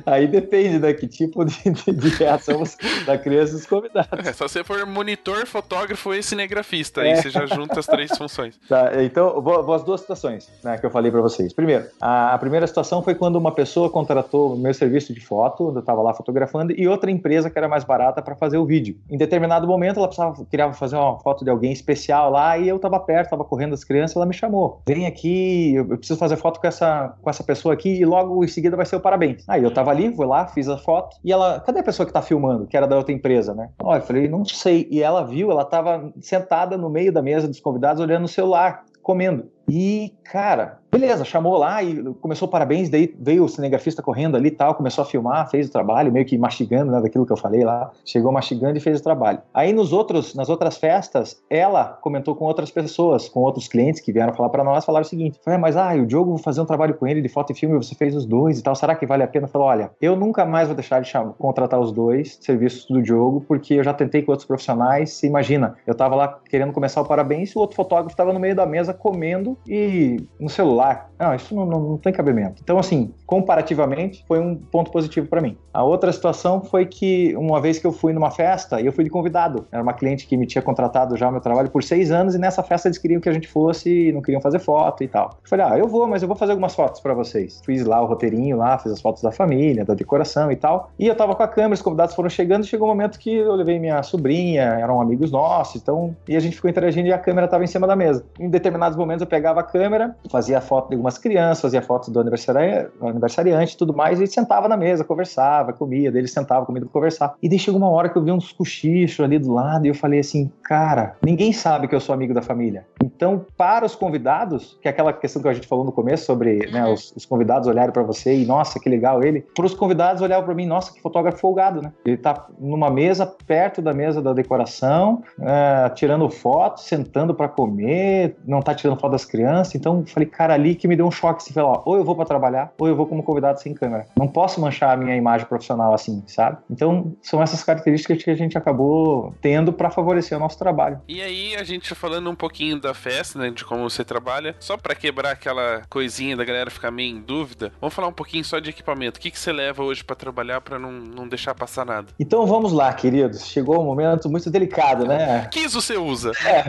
Aí depende, né? Que tipo de, de, de reação da criança dos convidados. É, só você for monitor, fotógrafo e cinegrafista. Aí é. você já junta as três funções. Tá, então, vou, vou as duas situações né, que eu falei para vocês. Primeiro, a, a, primeira situação foi quando uma pessoa contratou o meu serviço de foto, eu estava lá fotografando, e outra empresa que era mais barata para fazer o vídeo. Em determinado momento, ela precisava, queria fazer uma foto de alguém especial lá, e eu estava perto, estava correndo as crianças, ela me chamou. Vem aqui, eu preciso fazer foto com essa, com essa pessoa aqui, e logo em seguida vai ser o parabéns. Aí eu estava ali, fui lá, fiz a foto, e ela, cadê a pessoa que está filmando, que era da outra empresa, né? Olha, eu falei, não sei. E ela viu, ela estava sentada no meio da mesa dos convidados, olhando o celular, comendo. E, cara, beleza, chamou lá e começou parabéns, daí veio o cinegrafista correndo ali e tal, começou a filmar, fez o trabalho, meio que mastigando, né, daquilo que eu falei lá, chegou mastigando e fez o trabalho. Aí nos outros, nas outras festas, ela comentou com outras pessoas, com outros clientes que vieram falar para nós, falaram o seguinte, falei, mas ah, o Diogo, vou fazer um trabalho com ele de foto e filme, você fez os dois e tal, será que vale a pena? Falou, olha, eu nunca mais vou deixar de chamar, contratar os dois serviços do Diogo, porque eu já tentei com outros profissionais, imagina, eu tava lá querendo começar o parabéns e o outro fotógrafo estava no meio da mesa comendo e no celular. Não, isso não, não, não, tem cabimento. Então, assim, comparativamente, foi um ponto positivo para mim. A outra situação foi que uma vez que eu fui numa festa, e eu fui de convidado. Era uma cliente que me tinha contratado já o meu trabalho por seis anos, e nessa festa eles queriam que a gente fosse, não queriam fazer foto e tal. Eu falei, ah, eu vou, mas eu vou fazer algumas fotos para vocês. Fiz lá o roteirinho lá, fiz as fotos da família, da decoração e tal. E eu tava com a câmera, os convidados foram chegando, chegou um momento que eu levei minha sobrinha, eram amigos nossos, então, e a gente ficou interagindo e a câmera tava em cima da mesa. Em determinados momentos eu pegava a câmera, fazia foto de algumas crianças, fazia foto do aniversariante, aniversariante e tudo mais, e sentava na mesa, conversava, comia, daí ele sentava comigo pra conversar. E daí chegou uma hora que eu vi uns cochichos ali do lado e eu falei assim, cara, ninguém sabe que eu sou amigo da família. Então, para os convidados, que é aquela questão que a gente falou no começo sobre né, uhum. os, os, convidados olharem para você e, nossa, que legal ele, para os convidados olhavam para mim, nossa, que fotógrafo folgado, né? Ele tá numa mesa perto da mesa da decoração, é, tirando foto, sentando para comer, não tá tirando foto das crianças. Então, falei, cara, ali que me deu um choque, assim, falou, ó, ou eu vou para trabalhar, ou eu vou como convidado sem câmera. Não posso manchar a minha imagem profissional assim, sabe? Então, são essas características que a gente acabou tendo para favorecer o nosso trabalho. E aí, a gente falando um pouquinho da festa, né, de como você trabalha, só para quebrar aquela coisinha da galera ficar meio em dúvida, vamos falar um pouquinho só de equipamento. O que, que você leva hoje para trabalhar para não, não deixar passar nada? Então vamos lá, queridos. Chegou um momento muito delicado, né? Que isso você usa? É.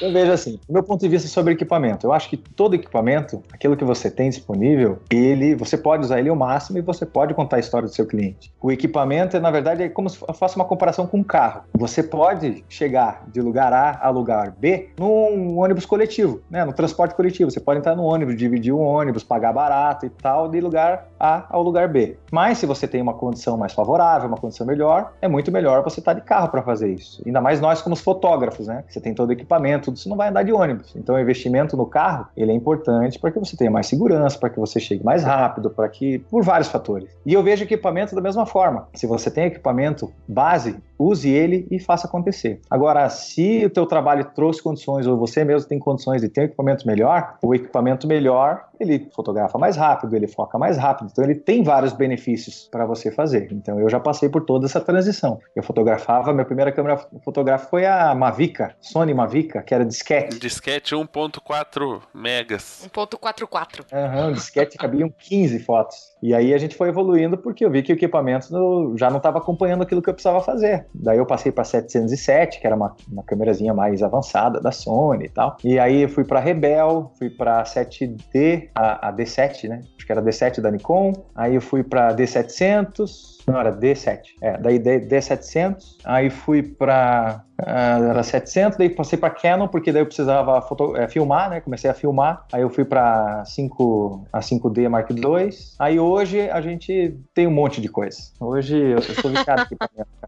eu vejo assim, meu ponto de vista sobre equipamento. Eu acho que todo equipamento, aquilo que você tem disponível, ele, você pode usar ele ao máximo e você pode contar a história do seu cliente. O equipamento, na verdade, é como se eu faço uma comparação com um carro. Você pode chegar de lugar A a lugar B num ônibus coletivo, né? No transporte coletivo. Você pode entrar no ônibus, dividir um ônibus, pagar barato e tal, de lugar A ao lugar B. Mas se você tem uma condição mais favorável, uma condição melhor, é muito melhor você estar de carro para fazer isso. Ainda mais nós como fotógrafos, né? Você tem todo o equipamento, tudo, você não vai andar de ônibus. Então o investimento no carro, ele é importante para que você tenha mais segurança, para que você chegue mais rápido, para que por vários fatores. E eu vejo equipamento da mesma forma. Se você tem equipamento base, use ele e faça acontecer. Agora, se o teu trabalho trouxe condições ou você mesmo tem condições de ter um equipamento melhor, o equipamento melhor, ele fotografa mais rápido, ele foca mais rápido, então ele tem vários benefícios para você fazer. Então eu já passei por toda essa transição. Eu fotografava, minha primeira câmera fotográfica foi a Mavica, Sony Mavica, que era disquete. Disquete 1.4 megas. 1.44. Aham, uhum, disquete cabiam 15 fotos. E aí a gente foi evoluindo porque eu vi que o equipamento já não estava acompanhando aquilo que eu precisava fazer. Daí eu passei para 707, que era uma, uma câmerazinha mais avançada da Sony e tal. E aí eu fui para Rebel, fui para 7D, a, a, D7, né? Acho que era D7 da Nikon. Aí eu fui para D700, não era D7. É, daí D, D700. Aí fui para ah, era 700, daí passei para Canon porque daí eu precisava foto, é, filmar, né? Comecei a filmar, aí eu fui para 5 a 5D Mark II. Aí hoje a gente tem um monte de coisa. Hoje eu sou viciado aqui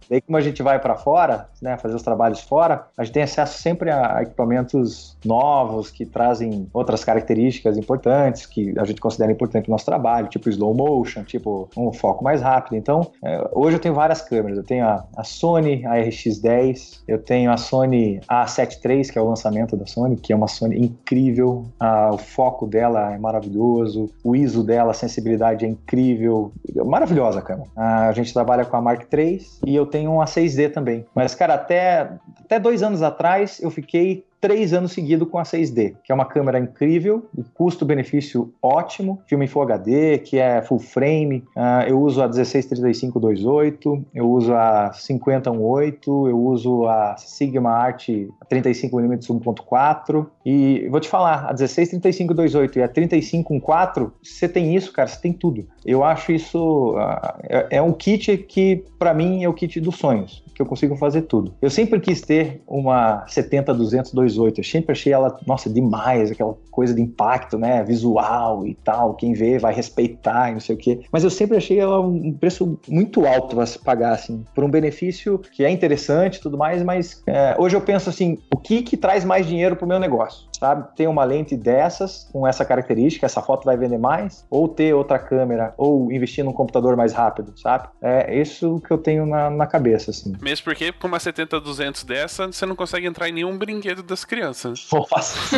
Daí como a gente vai para fora, né, fazer os trabalhos fora, a gente tem acesso sempre a equipamentos novos que trazem outras características importantes que a gente considera importante no nosso trabalho, tipo slow motion, tipo um foco mais rápido. Então, é, hoje eu tenho várias câmeras. Eu tenho a, a Sony a RX10, eu tenho a Sony A7 III, que é o lançamento da Sony, que é uma Sony incrível. Ah, o foco dela é maravilhoso, o ISO dela, a sensibilidade é incrível, maravilhosa a. Ah, a gente trabalha com a Mark III e eu tenho uma 6D também. Mas, cara, até, até dois anos atrás eu fiquei três anos seguidos com a 6D, que é uma câmera incrível, custo-benefício ótimo, filme em Full HD, que é full frame. Uh, eu uso a 163528, eu uso a 5018, eu uso a Sigma Art 35mm 1.4 e vou te falar, a 163528 e a 3514, você tem isso, cara, você tem tudo. Eu acho isso uh, é, é um kit que para mim é o kit dos sonhos que eu consigo fazer tudo. Eu sempre quis ter uma 70-200-28, eu sempre achei ela, nossa, demais, aquela coisa de impacto, né, visual e tal, quem vê vai respeitar e não sei o quê. Mas eu sempre achei ela um preço muito alto para se pagar, assim, por um benefício que é interessante tudo mais, mas é, hoje eu penso assim, o que que traz mais dinheiro pro meu negócio? Sabe? Ter uma lente dessas, com essa característica, essa foto vai vender mais, ou ter outra câmera, ou investir num computador mais rápido, sabe? É isso que eu tenho na, na cabeça, assim. Mesmo porque com uma 70-200 dessa, você não consegue entrar em nenhum brinquedo das crianças. Nossa.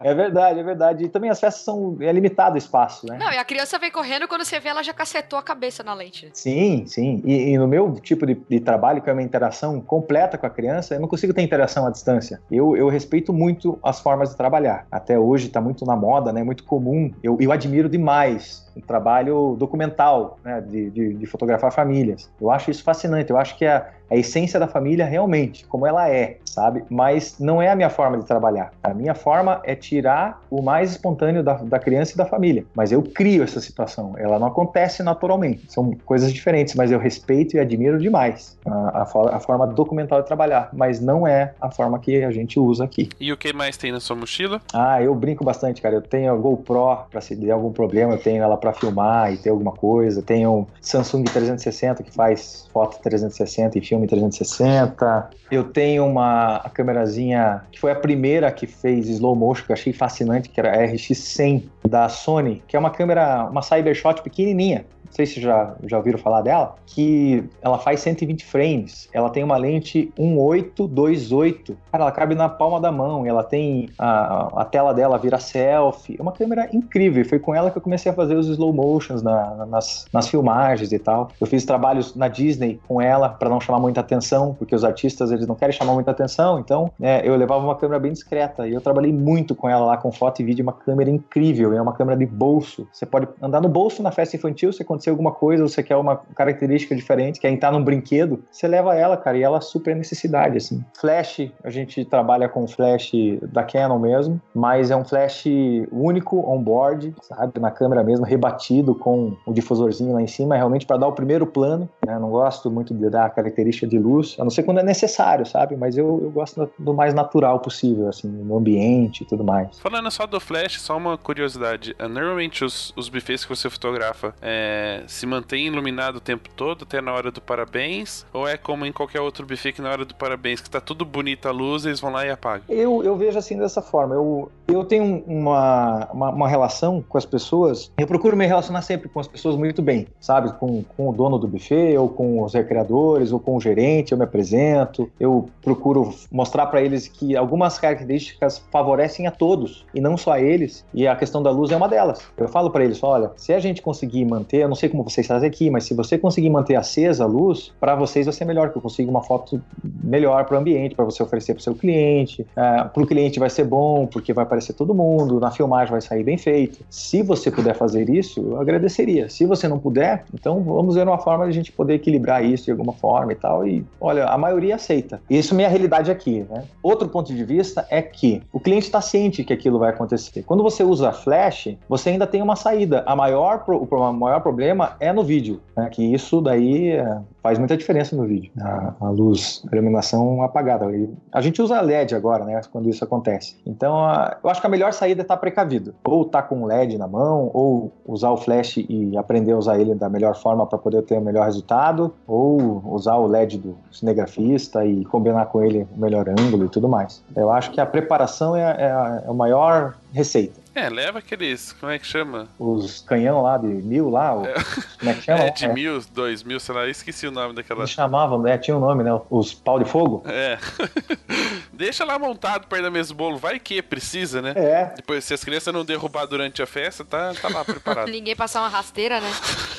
é verdade, é verdade. E também as festas são. É limitado o espaço, né? Não, e a criança vem correndo quando você vê, ela já cacetou a cabeça na lente. Sim, sim. E, e no meu tipo de, de, trabalho, que é uma interação completa com a criança, eu não consigo ter interação à distância. Eu, eu respeito muito muito as formas de trabalhar. Até hoje está muito na moda, né? Muito comum. Eu, eu admiro demais o trabalho documental, né? De, de, de, fotografar famílias. Eu acho isso fascinante. Eu acho que a, a essência da família realmente, como ela é, sabe? Mas não é a minha forma de trabalhar. A minha forma é tirar o mais espontâneo da, da criança e da família. Mas eu crio essa situação. Ela não acontece naturalmente. São coisas diferentes, mas eu respeito e admiro demais a, a, a forma documental de trabalhar. Mas não é a forma que a gente usa aqui. E o que mais tem na sua mochila? Ah, eu brinco bastante, cara. Eu tenho a GoPro para se der algum problema, eu tenho ela para filmar e ter alguma coisa. Tenho Samsung 360 que faz foto 360 e filme 360. Eu tenho uma câmerazinha que foi a primeira que fez slow motion, que eu achei fascinante, que era a RX100 da Sony, que é uma câmera, uma Cybershot pequenininha sei se já, já ouviram falar dela, que ela faz 120 frames, ela tem uma lente 1828, cara, ela cabe na palma da mão, ela tem a, a tela dela vira selfie, é uma câmera incrível, foi com ela que eu comecei a fazer os slow motions na, nas, nas filmagens e tal. Eu fiz trabalhos na Disney com ela para não chamar muita atenção, porque os artistas eles não querem chamar muita atenção, então é, eu levava uma câmera bem discreta e eu trabalhei muito com ela lá com foto e vídeo, uma câmera incrível, é uma câmera de bolso. Você pode andar no bolso na festa infantil, você acontecer alguma coisa, ou você quer uma característica diferente, quer entrar num brinquedo, você leva ela, cara, e ela super necessidade, assim. Flash, a gente trabalha com flash da Canon mesmo, mas é um flash único on-board, sabe, na câmera mesmo, rebatido com o difusorzinho lá em cima, é realmente para dar o primeiro plano, né? Não gosto muito de dar característica de luz, a não ser quando é necessário, sabe? Mas eu, eu gosto do mais natural possível, assim, no ambiente e tudo mais. Falando só do flash, só uma curiosidade. Normalmente os, os buffets que você fotografa, é, se mantém iluminado o tempo todo, até na hora do parabéns? Ou é como em qualquer outro buffet que na hora do parabéns, que tá tudo bonito a luz, eles vão lá e apagam? Eu, eu vejo assim dessa forma. Eu, eu tenho uma, uma, uma, relação com as pessoas, eu procuro me relacionar sempre com as pessoas muito bem, sabe? Com, com o dono do buffet, ou com os recreadores, ou com o gerente, eu me apresento, eu procuro mostrar para eles que algumas características favorecem a todos, e não só a eles, e a questão da luz é uma delas. Eu falo para eles, olha, se a gente conseguir manter, eu não sei como vocês fazem aqui, mas se você conseguir manter acesa a luz, para vocês vai ser melhor, que eu consigo uma foto melhor para o ambiente, para você oferecer para o seu cliente. É, para o cliente vai ser bom, porque vai aparecer todo mundo, na filmagem vai sair bem feito. Se você puder fazer isso, eu agradeceria. Se você não puder, então vamos ver uma forma de a gente poder equilibrar isso de alguma forma e tal. E olha, a maioria aceita. Isso é minha realidade aqui, né? Outro ponto de vista é que o cliente está ciente que aquilo vai acontecer. Quando você usa flash, você ainda tem uma saída. A maior, o maior problema é no vídeo, né? Que isso daí é, faz muita diferença no vídeo. A, a luz, a iluminação apagada. A gente usa LED agora, né? Quando isso acontece. Então, a- eu acho que a melhor saída é estar precavido. Ou estar com o LED na mão, ou usar o flash e aprender a usar ele da melhor forma para poder ter o melhor resultado, ou usar o LED do cinegrafista e combinar com ele o melhor ângulo e tudo mais. Eu acho que a preparação é, a- é a, é a maior receita. É, leva aqueles. Como é que chama? Os canhão lá de mil lá, o- como é que chama? É, de mil, dois mil, sei lá, esqueci o nome daquela. Eles chamavam, né? Tinha um nome, né? Os pau de fogo. É. Deixa lá montado perto da mesa do bolo, vai que precisa, né? É. Depois, se as crianças não derrubar durante a festa, tá, tá lá preparado. Ninguém passar uma rasteira, né?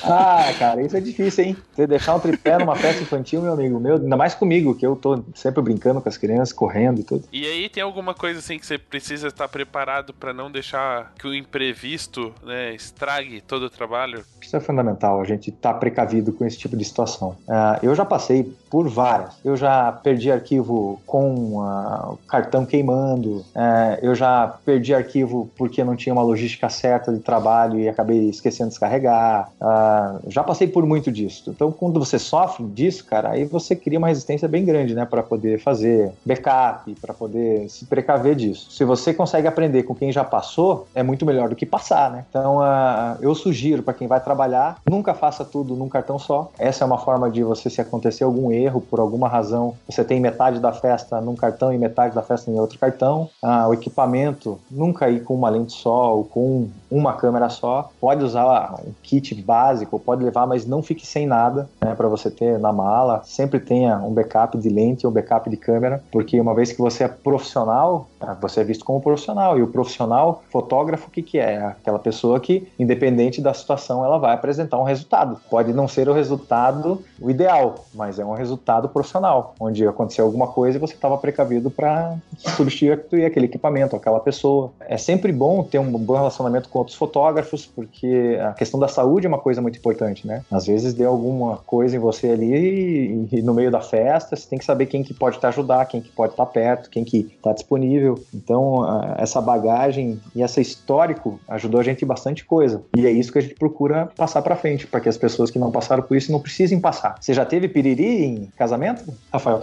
Ah, cara, isso é difícil, hein? Você deixar um tripé numa festa infantil, meu amigo, meu, ainda mais comigo, que eu tô sempre brincando com as crianças, correndo e tudo. E aí tem alguma coisa assim que você precisa estar preparado pra não deixar que o imprevisto, né, estrague todo o trabalho? Isso é fundamental, a gente tá precavido com esse tipo de situação. Ah, eu já passei por várias. Eu já perdi arquivo com o cartão queimando, eh, eu já perdi arquivo porque não tinha uma logística certa de trabalho e acabei esquecendo de descarregar. Ah, já passei por muito disso. Então, quando você sofre disso, cara, aí você cria uma resistência bem grande, né, para poder fazer backup, para poder se precaver disso. Se você consegue aprender com quem já passou, é muito melhor do que passar, né? Então, ah, eu sugiro para quem vai trabalhar, nunca faça tudo num cartão só. Essa é uma forma de você, se acontecer algum erro por alguma razão, você tem metade da festa num cartão e metade da festa em outro cartão. Ah, o equipamento, nunca ir com uma lente só ou com uma câmera só. Pode usar um kit básico, pode levar, mas não fique sem nada né, para você ter na mala. Sempre tenha um backup de lente ou backup de câmera, porque uma vez que você é profissional, ah, você é visto como profissional. E o profissional, fotógrafo, o que, que é? É aquela pessoa que, independente da situação, ela vai apresentar um resultado. Pode não ser o resultado o ideal, mas é um resultado profissional, onde aconteceu alguma coisa e você estava precavido para substituir aquele equipamento, aquela pessoa. É sempre bom ter um bom relacionamento com outros fotógrafos, porque a questão da saúde é uma coisa muito importante, né? Às vezes deu alguma coisa em você ali e, e no meio da festa, você tem que saber quem que pode te ajudar, quem que pode estar perto, quem que está disponível. Então, a- essa bagagem e esse histórico ajudou a gente em bastante coisa. E é isso que a gente procura passar para frente, para que as pessoas que não passaram por isso não precisem passar. Você já teve piriri em casamento, Rafael?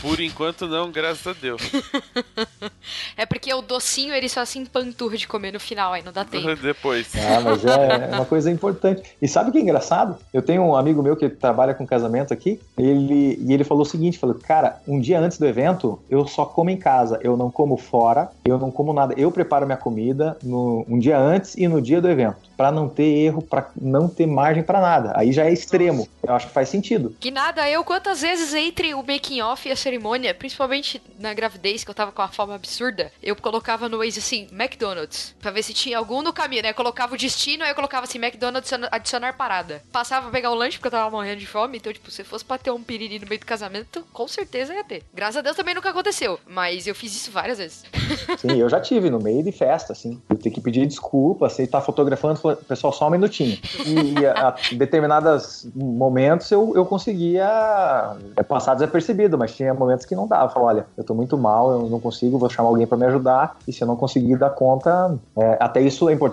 Por enquanto não, graças a Deus. É porque o docinho ele só se empanturra de comer no final, aí não dá tempo. Depois. Ah, mas é uma coisa importante. E sabe o que é engraçado? Eu tenho um amigo meu que trabalha com casamento aqui, ele, e ele falou o seguinte, falou, cara, um dia antes do evento, eu só como em casa, eu não como fora, eu não como nada. Eu preparo minha comida no, um dia antes e no dia do evento, Pra não ter erro, pra não ter margem pra nada. Aí já é extremo. Eu acho que faz sentido. Que nada, eu quantas vezes entre o making off e a cerimônia, principalmente na gravidez, que eu tava com uma fome absurda, eu colocava no Waze assim, McDonald's, pra ver se tinha algum no caminho, né? Colocava o destino, aí eu colocava assim, McDonald's adiciona- adicionar parada. Passava pra pegar o lanche, porque eu tava morrendo de fome, então, tipo, se fosse pra ter um piriri no meio do casamento, com certeza ia ter. Graças a Deus também nunca aconteceu, mas eu fiz isso várias vezes. Sim, eu já tive no meio de festa, assim. Eu tenho que pedir desculpa, você tá fotografando, pessoal, só um minutinho. E a, a determinados momentos eu, eu conseguia é, passar desapercebido, mas tinha momentos que não dava. Eu falava, olha, eu tô muito mal, eu não consigo, vou chamar alguém para me ajudar, e se eu não conseguir dar conta, é, até isso é importante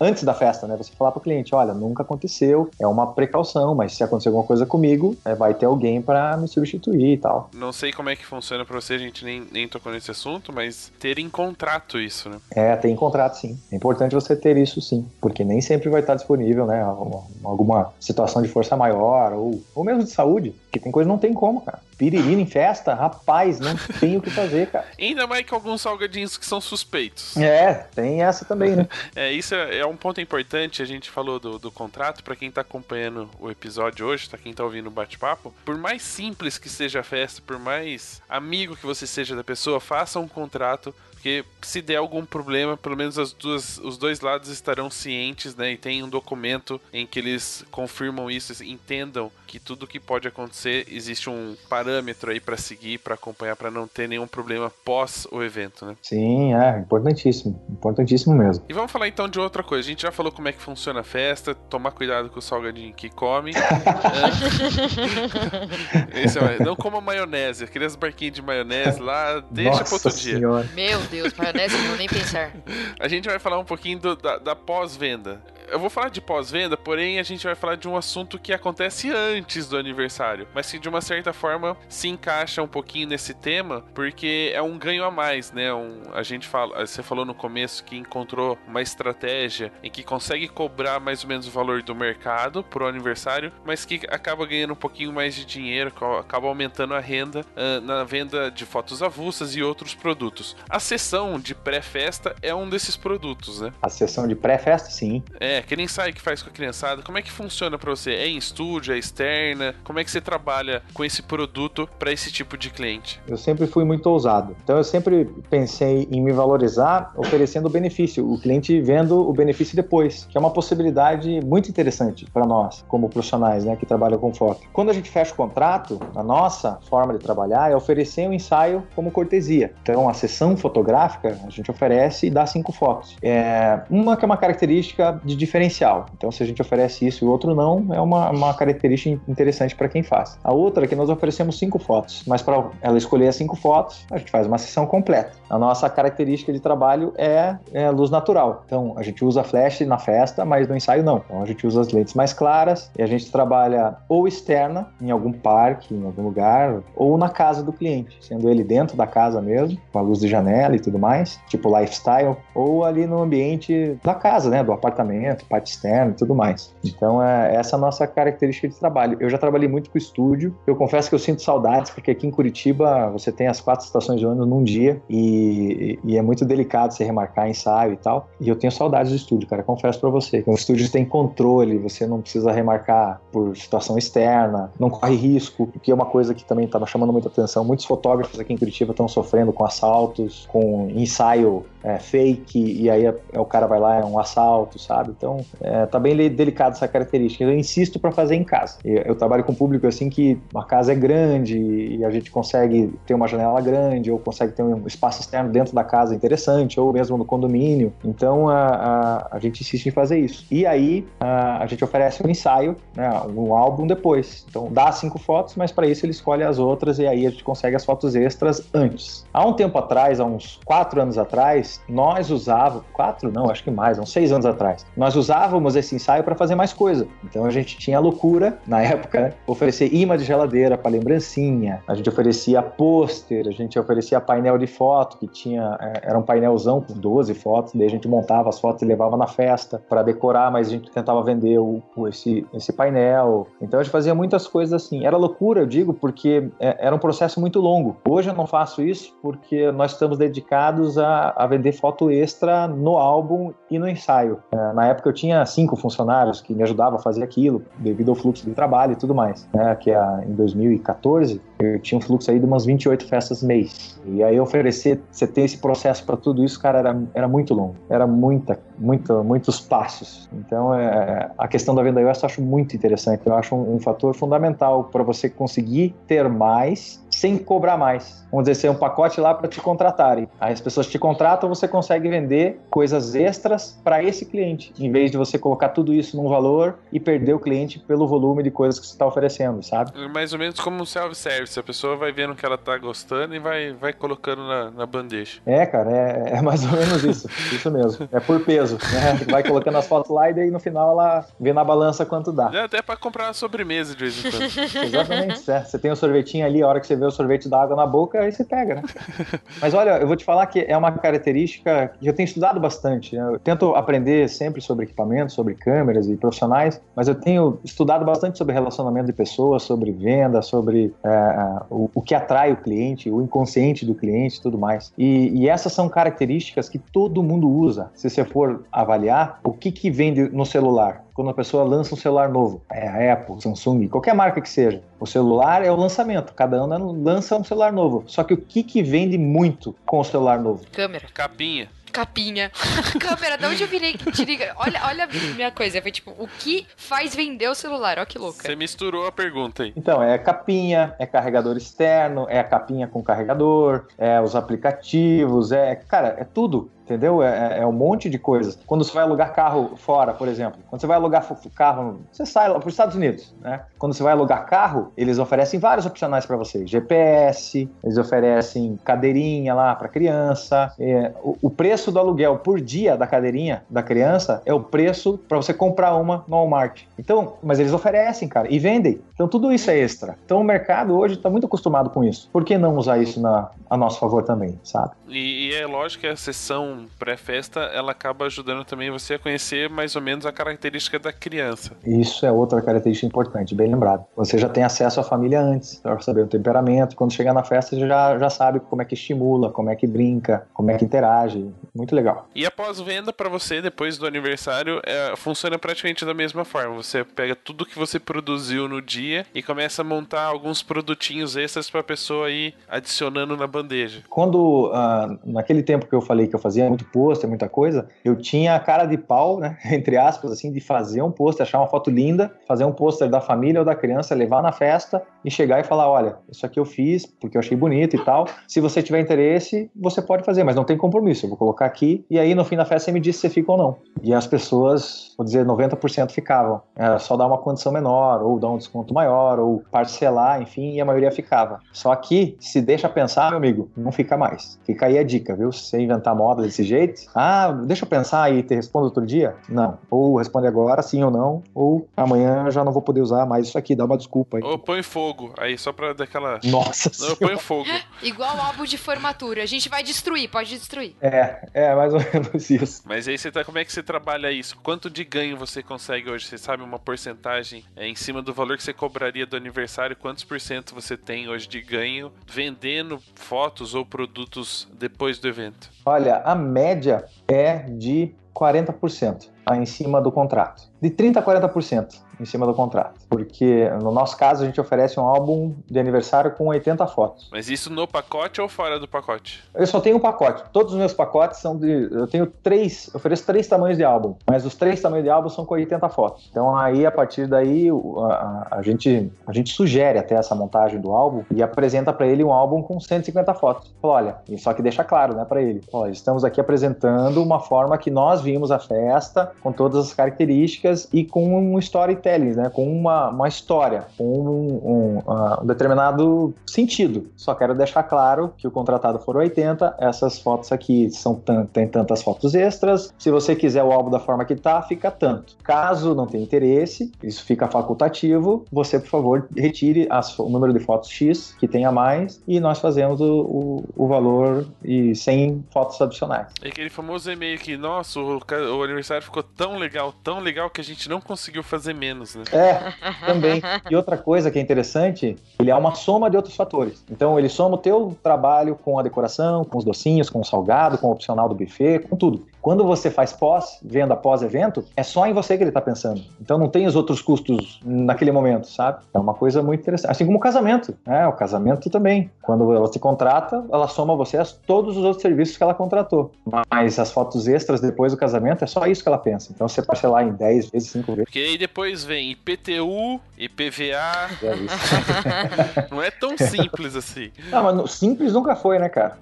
antes da festa, né? Você falar pro cliente, olha, nunca aconteceu, é uma precaução, mas se acontecer alguma coisa comigo, é, vai ter alguém para me substituir e tal. Não sei como é que funciona pra você, a gente nem, nem tocou nesse assunto, mas ter em contrato isso, né? É, tem contrato sim. É importante você ter isso sim, porque nem sempre vai estar disponível, né? Alguma, alguma situação de força maior ou, ou mesmo de saúde, que tem coisa que não tem como, cara. Piriri em festa, rapaz, não tem o que fazer, cara. Ainda mais que alguns salgadinhos que são suspeitos. É, tem essa também, né? É, isso é, é um ponto importante. A gente falou do, do contrato. Pra quem tá acompanhando o episódio hoje, tá quem tá ouvindo o bate-papo, por mais simples que seja a festa, por mais amigo que você seja da pessoa, faça um contrato. Porque se der algum problema, pelo menos as duas, os dois lados estarão cientes, né? E tem um documento em que eles confirmam isso, entendam que tudo que pode acontecer existe um parâmetro aí para seguir, para acompanhar, para não ter nenhum problema pós o evento, né? Sim, é importantíssimo, importantíssimo mesmo. E vamos falar então de outra coisa. A gente já falou como é que funciona a festa, tomar cuidado com o salgadinho que come. Esse é, não coma maionese, aqueles barquinhos de maionese lá, deixa Nossa para outro dia. senhora. Meu Deus, maionese, não vou nem pensar. A gente vai falar um pouquinho do- da, da pós-venda. Eu vou falar de pós-venda, porém a gente vai falar de um assunto que acontece antes do aniversário, mas que de uma certa forma se encaixa um pouquinho nesse tema, porque é um ganho a mais, né? Um, a gente fala, você falou no começo que encontrou uma estratégia em que consegue cobrar mais ou menos o valor do mercado pro aniversário, mas que acaba ganhando um pouquinho mais de dinheiro, acaba aumentando a renda ah, na venda de fotos avulsas e outros produtos. A sessão de pré-festa é um desses produtos, né? A sessão de pré-festa, sim. É, aquele ensaio que faz com a criançada, como é que funciona pra você? É em estúdio, é externa? Como é que você trabalha com esse produto pra esse tipo de cliente? Eu sempre fui muito ousado. Então eu sempre pensei em me valorizar oferecendo o benefício, o cliente vendo o benefício depois, que é uma possibilidade muito interessante para nós, como profissionais né, que trabalham com foto. Quando a gente fecha o contrato, a nossa forma de trabalhar é oferecer um ensaio como cortesia. Então a sessão fotográfica a gente oferece e dá cinco fotos. É, uma que é uma característica de diferencial. Então se a gente oferece isso e o outro não, é uma, uma característica interessante para quem faz. A outra é que nós oferecemos cinco fotos, mas para ela escolher as cinco fotos, a gente faz uma sessão completa. A nossa característica de trabalho é, é luz natural. Então a gente usa flash na festa, mas no ensaio não. Então a gente usa as lentes mais claras e a gente trabalha ou externa, em algum parque, em algum lugar, ou na casa do cliente, sendo ele dentro da casa mesmo, com a luz de janela e tudo mais, tipo lifestyle, ou ali no ambiente da casa, né, do apartamento, parte externa e tudo mais. Então é essa a nossa característica de trabalho. Eu já trabalhei muito com estúdio. Eu confesso que eu sinto saudades porque aqui em Curitiba você tem as quatro estações de ano num dia e, e é muito delicado você remarcar ensaio e tal. E eu tenho saudades do estúdio, cara. Confesso pra você. O estúdio tem controle, você não precisa remarcar por situação externa, não corre risco, que é uma coisa que também estava chamando muita atenção. Muitos fotógrafos aqui em Curitiba estão sofrendo com assaltos, com ensaio é, fake, e aí é- é o cara vai lá, é um assalto, sabe? Então, é, tá bem delicado essa característica. Eu insisto para fazer em casa. Eu, eu trabalho com público assim que a casa é grande e a gente consegue ter uma janela grande, ou consegue ter um espaço externo dentro da casa interessante, ou mesmo no condomínio. Então, a, a, a gente insiste em fazer isso. E aí, a, a gente oferece um ensaio, né, um álbum depois. Então, dá cinco fotos, mas para isso ele escolhe as outras e aí a gente consegue as fotos extras antes. Há um tempo atrás, há uns quatro anos atrás, nós usávamos, quatro não, acho que mais, uns seis anos atrás, nós usávamos esse ensaio para fazer mais coisa. Então a gente tinha a loucura, na época, né, oferecer imã de geladeira para lembrancinha, a gente oferecia pôster, a gente oferecia painel de foto, que tinha, é, era um painelzão com 12 fotos, daí a gente montava as fotos e levava na festa para decorar, mas a gente tentava vender o- esse, esse painel. Então a gente fazia muitas coisas assim. Era loucura, eu digo, porque é, era um processo muito longo. Hoje eu não faço isso porque nós estamos dedicados a, a vender foto extra no álbum e no ensaio. É, na época eu tinha cinco funcionários que me ajudavam a fazer aquilo, devido ao fluxo de trabalho e tudo mais. Né? Que a, em 2014 eu tinha um fluxo aí de umas 28 festas mês. E aí oferecer, você ter esse processo para tudo isso, cara, era, era muito longo. Era muita, muita, muitos passos. Então é, a questão da venda iOS eu acho muito interessante. Eu acho um, um fator fundamental para você conseguir ter mais sem cobrar mais. Vamos dizer, ser um pacote lá para te contratarem. Aí as pessoas te contratam, você consegue vender coisas extras para esse cliente, em vez de você colocar tudo isso num valor e perder o cliente pelo volume de coisas que você está oferecendo, sabe? Mais ou menos como um self-service. A pessoa vai vendo que ela tá gostando e vai, vai colocando na, na bandeja. É, cara, é, é mais ou menos isso. Isso mesmo. É por peso, né? Vai colocando as fotos lá e daí no final ela vê na balança quanto dá. Dá até pra comprar uma sobremesa de vez em quando. Exatamente. é. Você tem o sorvetinho ali, a hora que você vê o sorvete da água na boca, aí você pega, né? Mas olha, eu vou te falar que é uma característica que eu tenho estudado bastante. né? Eu tento aprender sempre sobre equipamentos, sobre câmeras e profissionais, mas eu tenho estudado bastante sobre relacionamento de pessoas, sobre venda, sobre é, o, o que atrai o cliente, o inconsciente do cliente e tudo mais. E, e essas são características que todo mundo usa. Se você for avaliar, o que, que vende no celular? Quando a pessoa lança um celular novo. É a Apple, Samsung, qualquer marca que seja. O celular é o lançamento. Cada ano lança um celular novo. Só que o que, que vende muito com o celular novo? Câmera. Capinha. Capinha. Câmera, de onde eu virei que te liga? Olha, olha a minha coisa. Foi tipo, o que faz vender o celular? Ó que louca. Você misturou a pergunta aí. Então, é capinha, é carregador externo, é a capinha com carregador, é os aplicativos, é. Cara, é tudo. Entendeu? É, é um monte de coisas. Quando você vai alugar carro fora, por exemplo, quando você vai alugar carro, você sai para os Estados Unidos, né? Quando você vai alugar carro, eles oferecem vários opcionais para você: GPS, eles oferecem cadeirinha lá para criança. É, o, o, preço do aluguel por dia da cadeirinha da criança é o preço para você comprar uma no Walmart. Então, mas eles oferecem, cara, e vendem. Então tudo isso é extra. Então o mercado hoje está muito acostumado com isso. Por que não usar isso na, a nosso favor também, sabe? E, e é lógico que a sessão pré-festa, ela acaba ajudando também você a conhecer mais ou menos a característica da criança. Isso é outra característica importante, bem lembrado. Você já tem acesso à família antes, para saber o temperamento. Quando chegar na festa, já, já sabe como é que estimula, como é que brinca, como é que interage. Muito legal. E após venda para você, depois do aniversário, é, funciona praticamente da mesma forma. Você pega tudo que você produziu no dia e começa a montar alguns produtinhos extras para a pessoa ir adicionando na bandeja. Quando, uh, naquele tempo que eu falei que eu fazia muito pôster, muita coisa, eu tinha a cara de pau, né, entre aspas, assim, de fazer um pôster, achar uma foto linda, fazer um pôster da família ou da criança, levar na festa e chegar e falar, olha, isso aqui eu fiz porque eu achei bonito e tal. Se você tiver interesse, você pode fazer, mas não tem compromisso. Eu vou colocar aqui e aí no fim da festa você me diz se você fica ou não. E as pessoas, vou dizer, 90% ficavam. Era só dar uma condição menor, ou dar um desconto maior, ou parcelar, enfim, e a maioria ficava. Só que, se deixa pensar, meu amigo, não fica mais. Fica aí a dica, viu? Se você inventar moda desse jeito, ah, deixa eu pensar e te respondo outro dia. Não. Ou responde agora, sim ou não, ou amanhã já não vou poder usar mais isso aqui, dá uma desculpa aí. Ou põe fogo, aí só pra dar aquela. Nossa Não, põe fogo. Igual álbum de formatura. A gente vai destruir, pode destruir. É, é mais ou menos isso. Mas aí você tá, como é que você trabalha isso? Quanto de ganho você consegue hoje? Você sabe uma porcentagem é, em cima do valor que você cobraria do aniversário? Quantos por cento você tem hoje de ganho vendendo fotos ou produtos depois do evento? Olha, a média é de 40% em cima do contrato. De 30% a 40% em cima do contrato. Porque no nosso caso a gente oferece um álbum de aniversário com 80 fotos. Mas isso no pacote ou fora do pacote? Eu só tenho um pacote. Todos os meus pacotes são de. Eu tenho três. Eu ofereço três tamanhos de álbum. Mas os três tamanhos de álbum são com 80 fotos. Então aí, a partir daí, a, a gente, a gente sugere até essa montagem do álbum e apresenta para ele um álbum com 150 fotos. Fala, olha, só que deixa claro, né, para ele. Olha, estamos aqui apresentando uma forma que nós vimos a festa, com todas as características e com um storytelling, né? Com uma, uma história, com um, um, uh, um, determinado sentido. Só quero deixar claro que o contratado for 80, essas fotos aqui são tem tantas fotos extras. Se você quiser o álbum da forma que tá, fica tanto. Caso não tenha interesse, isso fica facultativo, você, por favor, retire as, o número de fotos X que tenha mais e nós fazemos o, o, o valor e sem fotos adicionais. É aquele famoso e-mail que, nossa, o, o aniversário ficou tão legal, tão legal que a gente não conseguiu fazer menos, né? É, também. E outra coisa que é interessante, ele é uma soma de outros fatores. Então ele soma o teu trabalho com a decoração, com os docinhos, com o salgado, com o opcional do buffet, com tudo. Quando você faz pós, venda pós-evento, é só em você que ele está pensando. Então não tem os outros custos naquele momento, sabe? É uma coisa muito interessante. Assim como o casamento, né? O casamento também. Quando ela te contrata, ela soma a você todos os outros serviços que ela contratou. Mas as fotos extras depois do casamento é só isso que ela pensa. Então você parcelar em 10 vezes, 5 vezes. Porque aí depois vem IPTU, IPVA. É não é tão simples assim. Não, mas simples nunca foi, né, cara?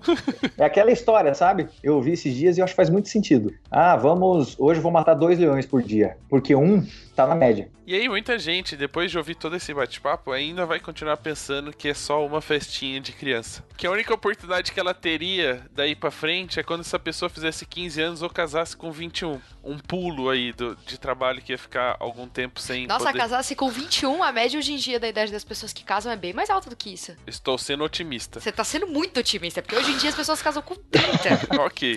É aquela história, sabe? Eu ouvi esses dias e eu acho que faz muito sentido sentido. Ah, vamos. Hoje eu vou matar dois leões por dia. Porque um tá na média. E aí, muita gente, depois de ouvir todo esse bate-papo, ainda vai continuar pensando que é só uma festinha de criança. Que a única oportunidade que ela teria daí para frente é quando essa pessoa fizesse 15 anos ou casasse com 21. Um pulo aí do, de trabalho que ia ficar algum tempo sem. Nossa, poder... casasse com 21, a média hoje em dia da idade das pessoas que casam é bem mais alta do que isso. Estou sendo otimista. Você tá sendo muito otimista, porque hoje em dia as pessoas casam com 30. ok.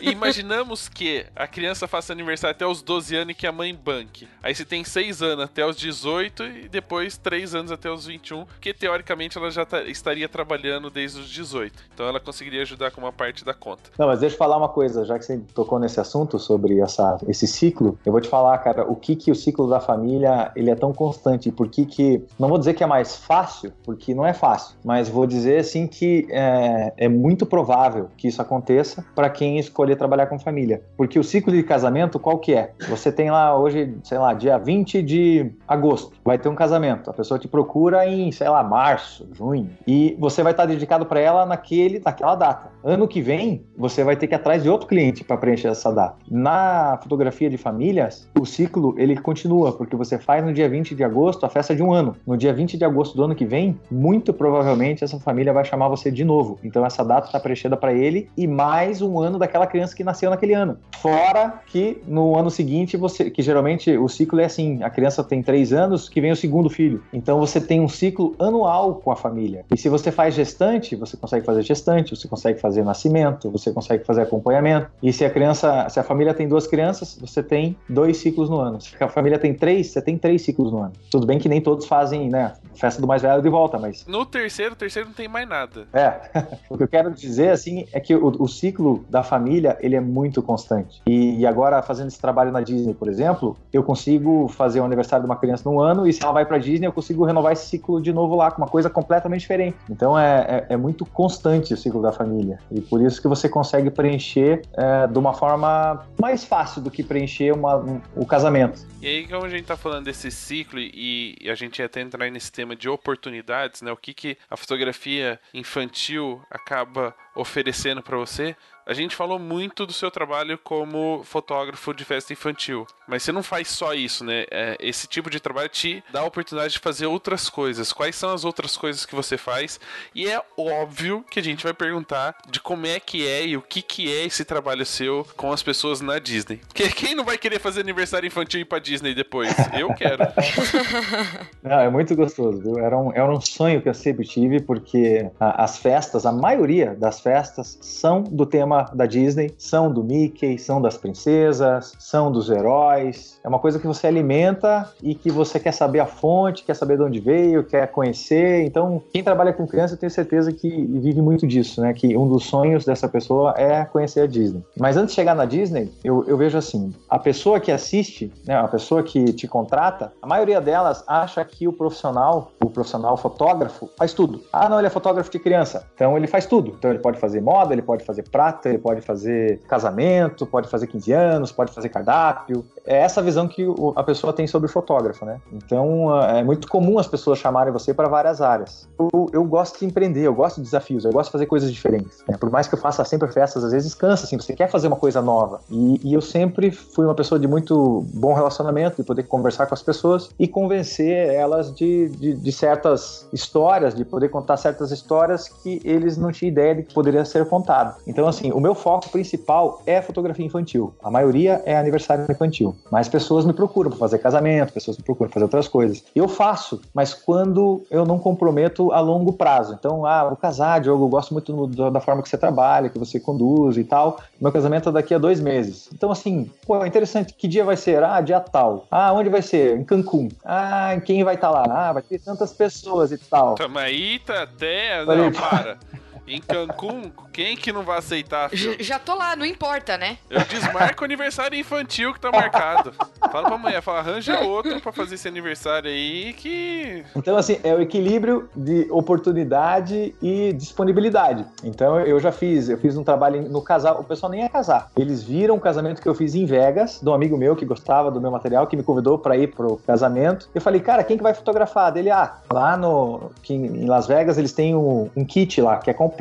Imaginamos que a criança faça aniversário até os 12 anos e que a mãe banque. Aí você tem 6 anos até os 18 e depois 3 anos até os 21, que teoricamente ela já tá- estaria trabalhando desde os 18. Então ela conseguiria ajudar com uma parte da conta. Não, mas deixa eu falar uma coisa, já que você tocou nesse assunto sobre essa, esse ciclo, eu vou te falar, cara, o que que o ciclo da família, ele é tão constante, e por que que, não vou dizer que é mais fácil, porque não é fácil, mas vou dizer, assim, que é, é muito provável que isso aconteça para quem escolher trabalhar com família, porque o ciclo de casamento, qual que é? Você tem lá hoje, sei lá, dia 20 de agosto, vai ter um casamento, a pessoa te procura em, sei lá, março, junho, e você vai estar dedicado para ela naquele, naquela data. Ano que vem, você vai ter que ir atrás de outro cliente para preencher essa data. Na fotografia de famílias, o ciclo ele continua, porque você faz no dia 20 de agosto a festa de um ano. No dia 20 de agosto do ano que vem, muito provavelmente essa família vai chamar você de novo. Então essa data está preenchida para ele e mais um ano daquela criança que nasceu naquele ano. Fora que no ano seguinte você, que geralmente o ciclo é assim, a criança tem três anos, que vem o segundo filho. Então você tem um ciclo anual com a família. E se você faz gestante, você consegue fazer gestante, você consegue fazer nascimento, você consegue fazer acompanhamento. E se a criança, se a família tem duas crianças, você tem dois ciclos no ano. Se a família tem três, você tem três ciclos no ano. Tudo bem que nem todos fazem, né, festa do mais velho de volta, mas No terceiro, o terceiro não tem mais nada. é, o que eu quero dizer assim é que o, o ciclo da família ele é muito constante. E, e agora fazendo esse trabalho na Disney, por exemplo, eu consigo fazer o aniversário de uma criança num ano e se ela vai para Disney eu consigo renovar esse ciclo de novo lá com uma coisa completamente diferente. Então é, é, é muito constante o ciclo da família e por isso que você consegue preencher é, de uma forma mais fácil do que preencher uma, um- o casamento. E aí, como a gente tá falando desse ciclo e, e a gente ia até entrar nesse tema de oportunidades, né? O que, que a fotografia infantil acaba oferecendo para você? A gente falou muito do seu trabalho como fotógrafo de festa infantil, mas você não faz só isso, né? É, esse tipo de trabalho te dá a oportunidade de fazer outras coisas. Quais são as outras coisas que você faz? E é óbvio que a gente vai perguntar de como é que é e o que que é esse trabalho seu com as pessoas na Disney. Porque quem não vai querer fazer aniversário infantil e ir pra Disney depois? Eu quero. Não, é muito gostoso, viu? Era um, era um sonho que eu sempre tive, porque as festas, a maioria das festas são do tema da Disney, são do Mickey, são das princesas, são dos heróis. É uma coisa que você alimenta e que você quer saber a fonte, quer saber de onde veio, quer conhecer. Então, quem trabalha com criança, eu tenho certeza que vive muito disso, né? Que um dos sonhos dessa pessoa é conhecer a Disney. Mas antes de chegar na Disney, eu, eu vejo assim: a pessoa que assiste, né, a pessoa que te contrata, a maioria delas acha que o profissional, o profissional fotógrafo, faz tudo. Ah, não, ele é fotógrafo de criança, então ele faz tudo. Então ele pode fazer moda, ele pode fazer prata, ele pode fazer casamento, pode fazer 15 anos, pode fazer cardápio. É essa visão que a pessoa tem sobre o fotógrafo, né? Então ah, é muito comum as pessoas chamarem você para várias áreas. Eu, eu gosto de empreender, eu gosto de desafios, eu gosto de fazer coisas diferentes. né? Por mais que eu faça sempre festas, às vezes cansa, assim, você quer fazer uma coisa nova. E, e eu sempre fui uma pessoa de muito bom relacionamento, de poder conversar com as pessoas e convencer elas de, de, de certas histórias, de poder contar certas histórias que eles não tinham ideia de que poderia ser contado. Então, assim, o meu foco principal é fotografia infantil. A maioria é aniversário infantil. Mas pessoas me procuram para fazer casamento, pessoas me procuram para fazer outras coisas. Eu faço, mas quando eu não comprometo a longo prazo. Então, ah, vou casar, Diogo, eu gosto muito da forma que você trabalha, que você conduz e tal. Meu casamento é daqui a dois meses. Então, assim, pô, é interessante. Que dia vai ser? Ah, dia tal. Ah, onde vai ser? Em Cancún. Ah, quem vai estar lá? Ah, vai ter tantas pessoas e tal. Tamo aí, tá até. Falei, Não, para. Em Cancún, quem que não vai aceitar, filho? Já tô lá, não importa, né? Eu desmarco o aniversário infantil que tá marcado. Fala pra mulher, fala, arranja outro pra fazer esse aniversário aí que. Então, assim, é o equilíbrio de oportunidade e disponibilidade. Então, eu já fiz, eu fiz um trabalho no casal, o pessoal nem ia casar. Eles viram o casamento que eu fiz em Vegas, de um amigo meu que gostava do meu material, que me convidou para ir pro casamento. Eu falei, cara, quem que vai fotografar? Dele, ah, lá no, que em Las Vegas eles têm um, um kit lá, que é completo.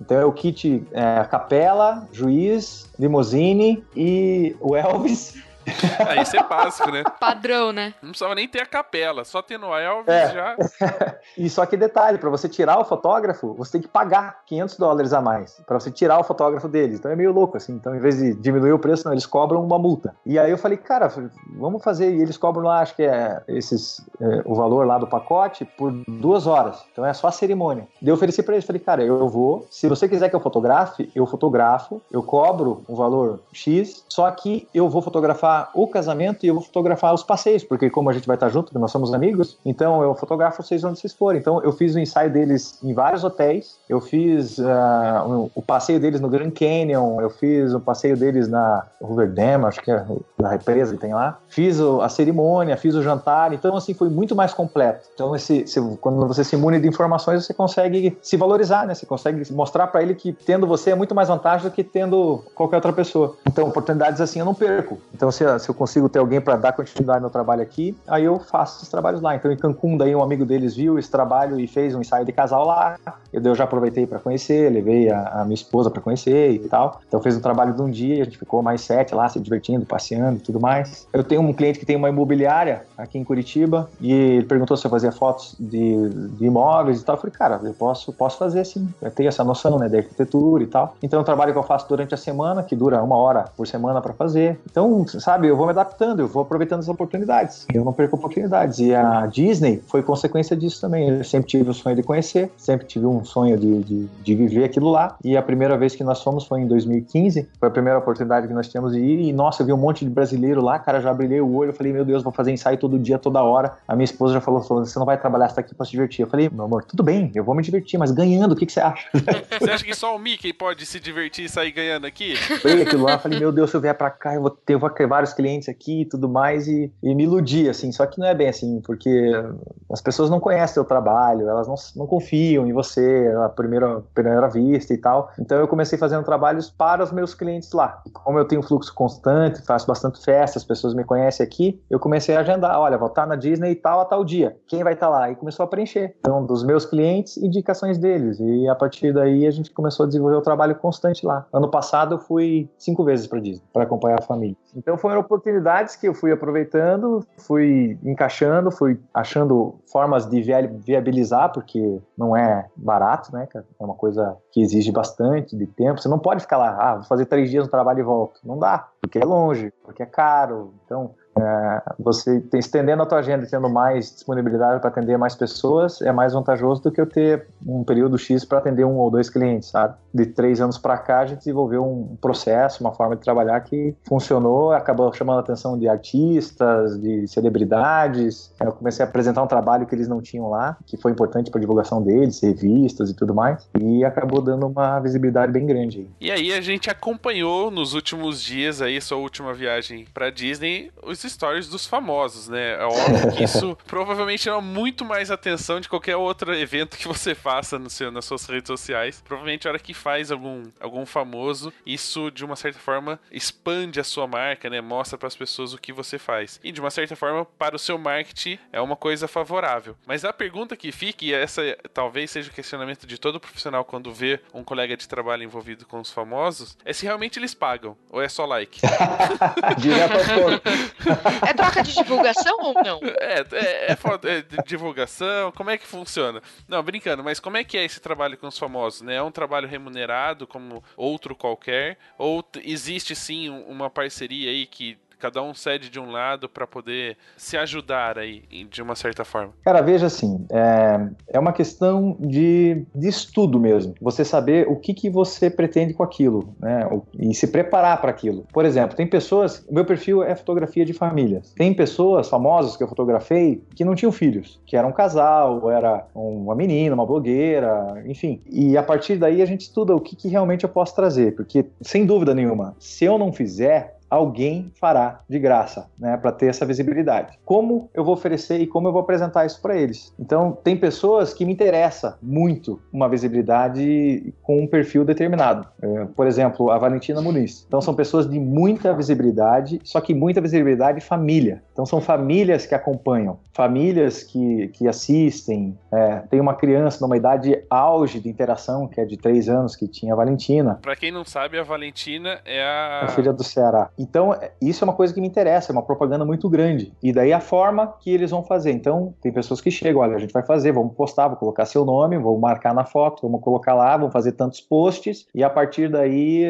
Então, é o kit é, capela, juiz, limousine e o Elvis Aí isso é básico, né? Padrão, né? Não precisava nem ter a capela, só tendo o Elvis É. já. E só que detalhe, para você tirar o fotógrafo, você tem que pagar 500 dólares a mais para você tirar o fotógrafo deles. Então é meio louco assim. Então, em vez de diminuir o preço, não, eles cobram uma multa. E aí eu falei, cara, vamos fazer. E eles cobram lá, acho que é esses é, o valor lá do pacote por duas horas. Então é só a cerimônia. Daí eu ofereci para eles, falei, cara, eu vou. Se você quiser que eu fotografe, eu fotografo. Eu cobro um valor X. Só que eu vou fotografar o casamento e eu vou fotografar os passeios, porque como a gente vai estar junto, nós somos amigos, então eu fotografo vocês onde vocês forem. Então eu fiz o ensaio deles em vários hotéis, eu fiz ah, o- o passeio deles no Grand Canyon, eu fiz o passeio deles na Hoover Dam, acho que é na represa que tem lá. Fiz o- a cerimônia, fiz o jantar, então assim foi muito mais completo. Então esse, se- quando você se imune de informações, você consegue se valorizar, né? Você consegue mostrar para ele que tendo você é muito mais vantagem do que tendo qualquer outra pessoa. Então oportunidades assim eu não perco. Então se, se eu consigo ter alguém para dar continuidade ao meu trabalho aqui, aí eu faço esses trabalhos lá. Então em Cancún daí um amigo deles viu esse trabalho e fez um ensaio de casal lá. Eu, eu já aproveitei para conhecer, levei a, a minha esposa para conhecer e tal. Então fez um trabalho de um dia, a gente ficou mais sete lá se divertindo, passeando e tudo mais. Eu tenho um cliente que tem uma imobiliária aqui em Curitiba e ele perguntou se eu fazia fotos de, de imóveis e tal. Eu falei, cara, eu posso, posso fazer sim. Eu tenho essa noção né, da arquitetura e tal. Então é um trabalho que eu faço durante a semana, que dura uma hora por semana para fazer. Então, sabe, eu vou me adaptando, eu vou aproveitando as oportunidades. Eu não perco oportunidades. E a Disney foi consequência disso também. Eu sempre tive o sonho de conhecer, sempre tive um sonho de, de, de viver aquilo lá. E a primeira vez que nós fomos foi em 2015. Foi a primeira oportunidade que nós tínhamos de ir. E nossa, eu vi um monte de brasileiro lá, cara, já brilhei o olho. Eu falei, meu Deus, vou fazer ensaio todo dia, toda hora. A minha esposa já falou, falou você não vai trabalhar, você tá aqui pra se divertir. Eu falei, meu amor, tudo bem, eu vou me divertir, mas ganhando, o que, que você acha? Você acha que só o Mickey pode se divertir e sair ganhando aqui? Veio aquilo lá, falei, meu Deus, se eu vier pra cá, eu vou ter, eu vou ter vários clientes aqui e tudo mais, e, e me iludi, assim, só que não é bem assim, porque as pessoas não conhecem teu trabalho, elas não, não confiam em você à primeira, primeira vista e tal, então eu comecei fazendo trabalhos para os meus clientes lá, como eu tenho fluxo constante, faço bastante festa, as pessoas me conhecem aqui, eu comecei a agendar, olha, vou estar na Disney e tal a tal dia, quem vai estar lá? E começou a preencher, então, dos meus clientes, indicações deles, e a partir daí a gente começou a desenvolver o trabalho constante lá. Ano passado eu fui cinco vezes para Disney para acompanhar a família. Então foram oportunidades que eu fui aproveitando, fui encaixando, fui achando formas de via- viabilizar, porque não é barato, né? É uma coisa que exige bastante de tempo. Você não pode ficar lá, ah, vou fazer três dias no trabalho e volto. Não dá, porque é longe, porque é caro. Então você tem- estendendo a tua agenda tendo mais disponibilidade para atender mais pessoas é mais vantajoso do que eu ter um período X para atender um ou dois clientes, sabe? De três anos para cá a gente desenvolveu um processo, uma forma de trabalhar que funcionou, acabou chamando a atenção de artistas, de celebridades. Eu comecei a apresentar um trabalho que eles não tinham lá, que foi importante para divulgação deles, revistas e tudo mais, e acabou dando uma visibilidade bem grande. E aí a gente acompanhou nos últimos dias aí, sua última viagem pra Disney, os stories dos famosos, né? É óbvio que isso provavelmente chama muito mais atenção de qualquer outro evento que você faça no seu, nas suas redes sociais. Provavelmente a hora que faz algum, algum famoso, isso de uma certa forma expande a sua marca, né? Mostra pras pessoas o que você faz. E de uma certa forma, para o seu marketing, é uma coisa favorável. Mas a pergunta que fica, e essa talvez seja o questionamento de todo profissional quando vê um colega de trabalho envolvido com os famosos, é se realmente eles pagam ou é só like. Direto ao ponto. É troca de divulgação ou não? É, é, é é divulgação, como é que funciona? Não, brincando, mas como é que é esse trabalho com os famosos, né? É um trabalho remunerado como outro qualquer? Ou existe sim um- uma parceria aí que cada um cede de um lado para poder se ajudar aí, de uma certa forma? Cara, veja assim, é, é uma questão de, de estudo mesmo. Você saber o que, que você pretende com aquilo, né? E se preparar para aquilo. Por exemplo, tem pessoas, meu perfil é fotografia de famílias. Tem pessoas famosas que eu fotografei que não tinham filhos, que era um casal, era uma menina, uma blogueira, enfim. E a partir daí a gente estuda o que, que realmente eu posso trazer, porque sem dúvida nenhuma, se eu não fizer, alguém fará de graça, né, para ter essa visibilidade. Como eu vou oferecer e como eu vou apresentar isso para eles? Então, tem pessoas que me interessa muito uma visibilidade com um perfil determinado. É, por exemplo, a Valentina Muniz. Então, são pessoas de muita visibilidade, só que muita visibilidade família. Então, são famílias que acompanham, famílias que, que assistem. É, tem uma criança numa idade auge de interação, que é de três anos, que tinha a Valentina. Pra quem não sabe, a Valentina é a. A filha do Ceará. Então, é, isso é uma coisa que me interessa, é uma propaganda muito grande. E daí a forma que eles vão fazer. Então, tem pessoas que chegam, olha, a gente vai fazer, vamos postar, vou colocar seu nome, vou marcar na foto, vamos colocar lá, vamos fazer tantos posts, e a partir daí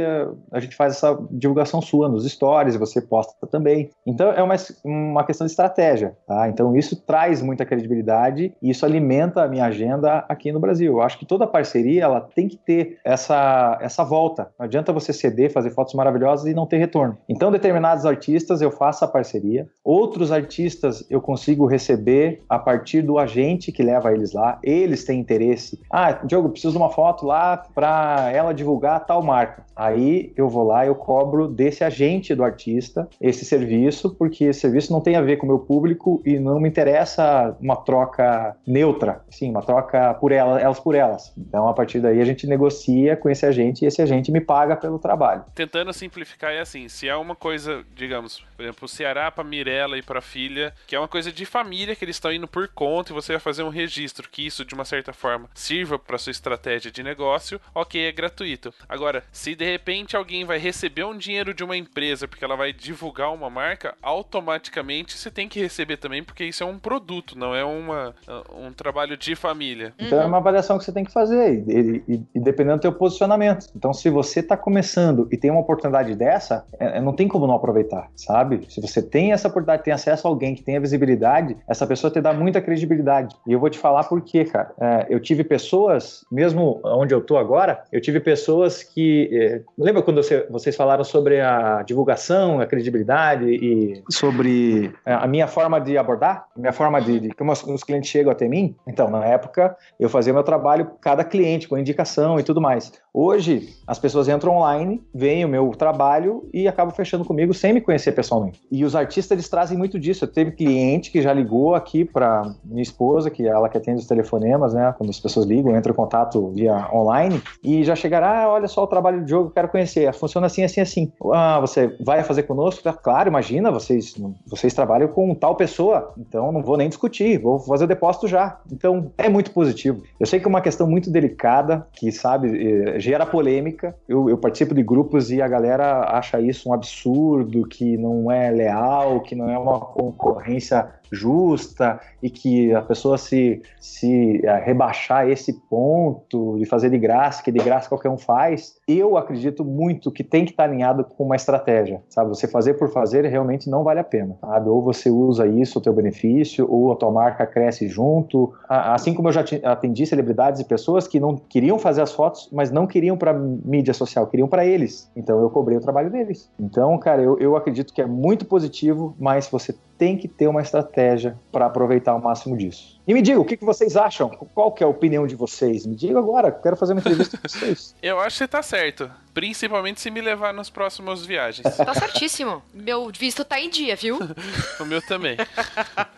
a gente faz essa divulgação sua nos stories, você posta também. Então, é uma, uma questão de estratégia, tá? Então, isso traz muita credibilidade e isso alimenta a minha agenda aqui no Brasil. Eu acho que toda parceria, ela tem que ter essa, essa volta. Não adianta você ceder, fazer fotos maravilhosas e não ter retorno. Então, determinados artistas eu faço a parceria, outros artistas eu consigo receber a partir do agente que leva eles lá. Eles têm interesse. Ah, Diogo, preciso de uma foto lá para ela divulgar tal marca. Aí eu vou lá, eu cobro desse agente do artista esse serviço, porque esse serviço não tem a ver com o meu público e não me interessa uma troca neutra, sim, uma troca por elas, elas por elas. Então, a partir daí, a gente negocia com esse agente e esse agente me paga pelo trabalho. Tentando simplificar, é assim: se é uma coisa, digamos, por exemplo, o Ceará para Mirella e para filha, que é uma coisa de família que eles estão indo por conta e você vai fazer um registro, que isso de uma certa forma sirva para sua estratégia de negócio, ok, é gratuito. Agora, se de repente alguém vai receber um dinheiro de uma empresa porque ela vai divulgar uma marca, automaticamente você tem que receber também, porque isso é um produto, não é uma, um trabalho de família. Então é uma avaliação que você tem que fazer, e, e, e dependendo do teu posicionamento. Então, se você está começando e tem uma oportunidade dessa, é, é, não tem como não aproveitar, sabe? Se você tem essa oportunidade, tem acesso a alguém que tenha visibilidade, essa pessoa te dá muita credibilidade. E eu vou te falar por quê, cara. É, eu tive pessoas, mesmo onde eu tô agora, eu tive pessoas que. É, lembra quando você, vocês falaram sobre a divulgação, a credibilidade e sobre é, a minha forma de abordar, minha forma de, de como os, os clientes chegam até mim? Então, na época, eu fazia meu trabalho cada cliente com indicação e tudo mais. Hoje, as pessoas entram online, veem o meu trabalho e acabam fechando comigo sem me conhecer pessoalmente. E os artistas, eles trazem muito disso. Eu teve cliente que já ligou aqui para minha esposa, que é ela que atende os telefonemas, né? Quando as pessoas ligam, entra em contato via online e já chegará, ah, olha só o trabalho de jogo, quero conhecer. Funciona assim, assim, assim. Ah, você vai fazer conosco? Claro, imagina, vocês, vocês trabalham com tal pessoa, então não vou nem discutir, vou fazer o depósito já. Então, é muito positivo. Eu sei que é uma questão muito delicada, que, sabe, eh, gera polêmica. Eu, eu, participo de grupos e a galera acha isso um absurdo, que não é leal, que não é uma concorrência justa e que a pessoa se, se uh, rebaixar esse ponto de fazer de graça, que de graça qualquer um faz, eu acredito muito que tem que estar alinhado com uma estratégia, sabe? Você fazer por fazer realmente não vale a pena, sabe? Ou você usa isso ao teu benefício, ou a tua marca cresce junto. Assim como eu já atendi celebridades e pessoas que não queriam fazer as fotos, mas não queriam para mídia social, queriam para eles. Então eu cobrei o trabalho deles. Então, cara, eu, eu acredito que é muito positivo, mas você tem que ter uma estratégia para aproveitar o máximo disso. E me diga, o que, que vocês acham? Qual que é a opinião de vocês? Me diga agora, quero fazer uma entrevista com vocês. Eu acho que você tá certo. Principalmente se me levar nas próximas viagens. Tá certíssimo. Meu visto tá em dia, viu? o meu também.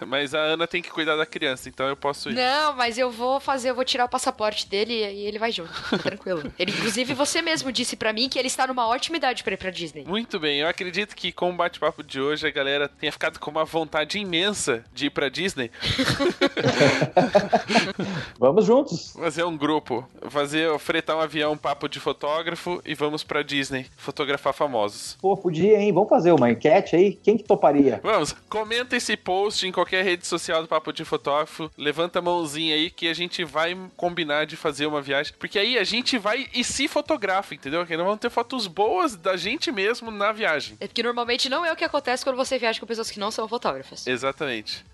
mas a Ana tem que cuidar da criança, então eu posso ir. Não, mas eu vou fazer, eu vou tirar o passaporte dele e ele vai junto. Tranquilo. Ele, inclusive, você mesmo disse para mim que ele está numa ótima idade para ir pra Disney. Muito bem, eu acredito que com o bate-papo de hoje a galera tenha ficado com uma vontade imensa de ir pra Disney. vamos juntos. Fazer um grupo. Fazer, fretar um avião, um papo de fotógrafo e vamos pra Disney fotografar famosos. Pô, podia, hein? Vamos fazer uma enquete aí? Quem que toparia? Vamos. Comenta esse post em qualquer rede social do Papo de Fotógrafo. Levanta a mãozinha aí que a gente vai combinar de fazer uma viagem. Porque aí a gente vai e se fotografa, entendeu? Que nós vamos ter fotos boas da gente mesmo na viagem. É porque normalmente não é o que acontece quando você viaja com pessoas que não são fotógrafas. Exatamente.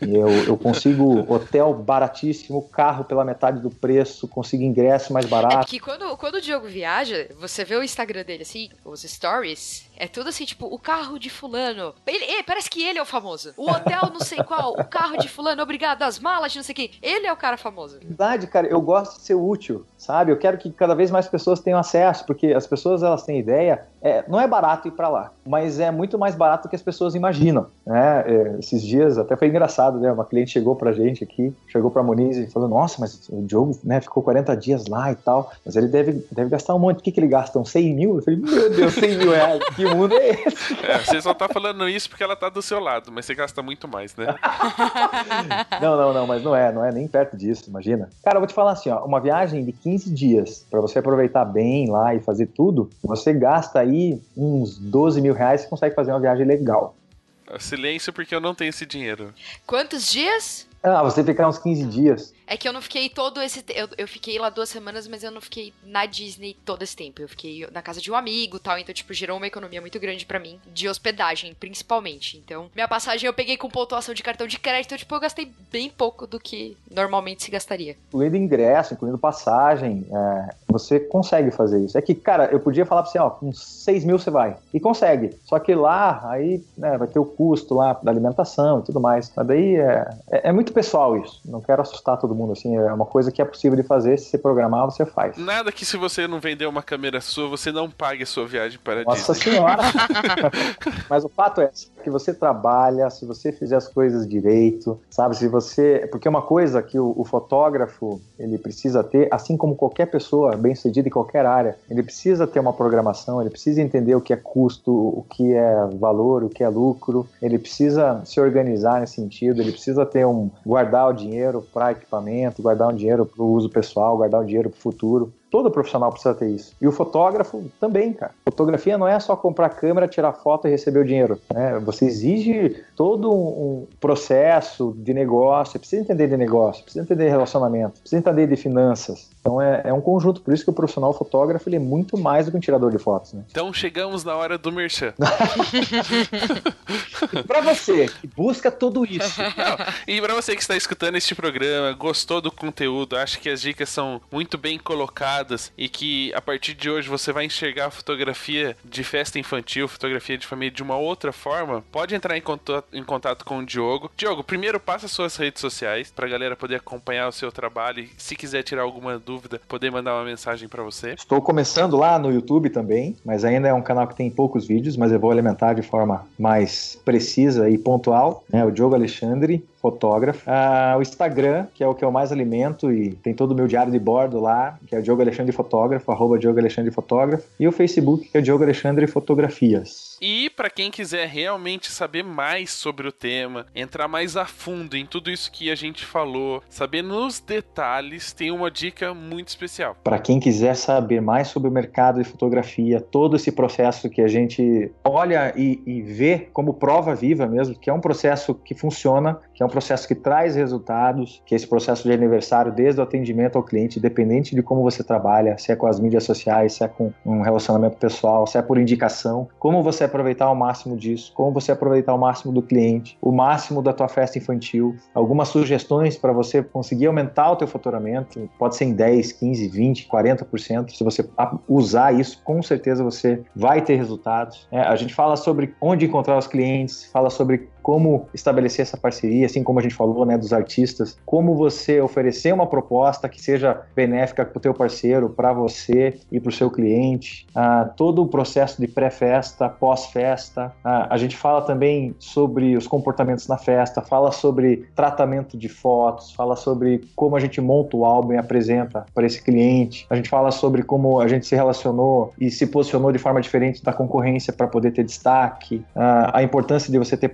eu, eu consigo hotel baratíssimo, carro pela metade do preço, consigo ingresso mais barato. É porque quando, quando o Diogo viaja, você vê o Instagram dele assim, os stories, é tudo assim, tipo, o carro de fulano. Ele, parece que ele é o famoso. O hotel não sei qual, o carro de fulano, obrigado, as malas de não sei quem. Ele é o cara famoso. Verdade, cara, eu gosto de ser útil, sabe? Eu quero que cada vez mais pessoas tenham acesso, porque as pessoas, elas têm ideia, é, não é barato ir para lá, mas é muito mais barato do que as pessoas imaginam, né? É, esses dias, até foi engraçado, né? Uma cliente chegou pra gente aqui, chegou pra Moniz e falou: Nossa, mas o Diogo né, ficou 40 dias lá e tal, mas ele deve, deve gastar um monte. O que, que ele gasta? Uns 100 mil? Eu falei: Meu Deus, 100 mil reais, que mundo é esse? É, você só tá falando isso porque ela tá do seu lado, mas você gasta muito mais, né? Não, não, não, mas não é, não é nem perto disso, imagina. Cara, eu vou te falar assim, ó, uma viagem de 15 dias, pra você aproveitar bem lá e fazer tudo, você gasta aí uns 12 mil reais e consegue fazer uma viagem legal. Silêncio porque eu não tenho esse dinheiro. Quantos dias? Ah, você ficar uns 15 dias. É que eu não fiquei todo esse eu, eu fiquei lá duas semanas, mas eu não fiquei na Disney todo esse tempo. Eu fiquei na casa de um amigo tal, então, tipo, gerou uma economia muito grande pra mim, de hospedagem, principalmente. Então, minha passagem eu peguei com pontuação de cartão de crédito, tipo, eu gastei bem pouco do que normalmente se gastaria. Incluindo ingresso, incluindo passagem, é, você consegue fazer isso. É que, cara, eu podia falar pra você, ó, com 6 mil você vai. E consegue. Só que lá, aí, né, vai ter o custo lá da alimentação e tudo mais. Mas daí é, é, é muito pessoal isso. Não quero assustar todo mundo, assim. É uma coisa que é possível de fazer. Se você programar, você faz. Nada que se você não vender uma câmera sua, você não pague a sua viagem para Nossa Disney. senhora! Mas o fato é que você trabalha, se você fizer as coisas direito, sabe? Se você. Porque uma coisa que o, o fotógrafo ele precisa ter, assim como qualquer pessoa bem sucedida em qualquer área, ele precisa ter uma programação, ele precisa entender o que é custo, o que é valor, o que é lucro, ele precisa se organizar nesse sentido, ele precisa ter um. guardar o dinheiro para equipamento, guardar um dinheiro para o uso pessoal, guardar um dinheiro para o futuro. Todo profissional precisa ter isso. E o fotógrafo também, cara. Fotografia não é só comprar câmera, tirar foto e receber o dinheiro. Né? Você exige todo um processo de negócio, precisa entender de negócio, precisa entender de relacionamento, precisa entender de finanças. Então é, é um conjunto, por isso que o profissional fotógrafo ele é muito mais do que um tirador de fotos. Né? Então chegamos na hora do merchan. Pra você que busca tudo isso, E pra você que está escutando este programa, gostou do conteúdo, acha que as dicas são muito bem colocadas e que a partir de hoje você vai enxergar a fotografia de festa infantil, fotografia de família de uma outra forma, pode entrar em contato, em contato com o Diogo. Diogo, primeiro passa suas redes sociais pra galera poder acompanhar o seu trabalho e se quiser tirar alguma dúvida, poder mandar uma mensagem pra você. Estou começando lá no YouTube também, mas ainda é um canal que tem poucos vídeos, mas eu vou alimentar de forma mais precisa e pontual. Né? O Diogo Alexandre, fotógrafo. Ah, o Instagram, que é o que eu mais alimento e tem todo o meu diário de bordo lá, que é o Diogo Alexandre Fotógrafo, arroba Diogo Alexandre Fotógrafo. E o Facebook, que é o Diogo Alexandre Fotografias. E pra quem quiser realmente saber mais sobre o tema, entrar mais a fundo em tudo isso que a gente falou, saber nos detalhes, tem uma dica muito especial. Para quem quiser saber mais sobre o mercado de fotografia, todo esse processo que a gente olha e, e vê como prova viva mesmo, que é um processo que funciona, que é um processo que traz resultados, que é esse processo de aniversário, desde o atendimento ao cliente, independente de como você trabalha, se é com as mídias sociais, se é com um relacionamento pessoal, se é por indicação, como você aproveitar ao máximo disso, como você aproveitar ao máximo do cliente, o máximo da tua festa infantil, algumas sugestões para você conseguir aumentar o teu faturamento, pode ser em 10, 15, 20, 40%, se você usar isso, com certeza você vai ter resultados. É, a gente fala sobre onde encontrar os clientes, fala sobre como estabelecer essa parceria, assim como a gente falou, né, dos artistas, como você oferecer uma proposta que seja benéfica para o teu parceiro, para você e para o seu cliente, ah, todo o processo de pré-festa, pós-festa, ah, a gente fala também sobre os comportamentos na festa, fala sobre tratamento de fotos, fala sobre como a gente monta o álbum e apresenta para esse cliente, a gente fala sobre como a gente se relacionou e se posicionou de forma diferente da concorrência para poder ter destaque, ah, a importância de você ter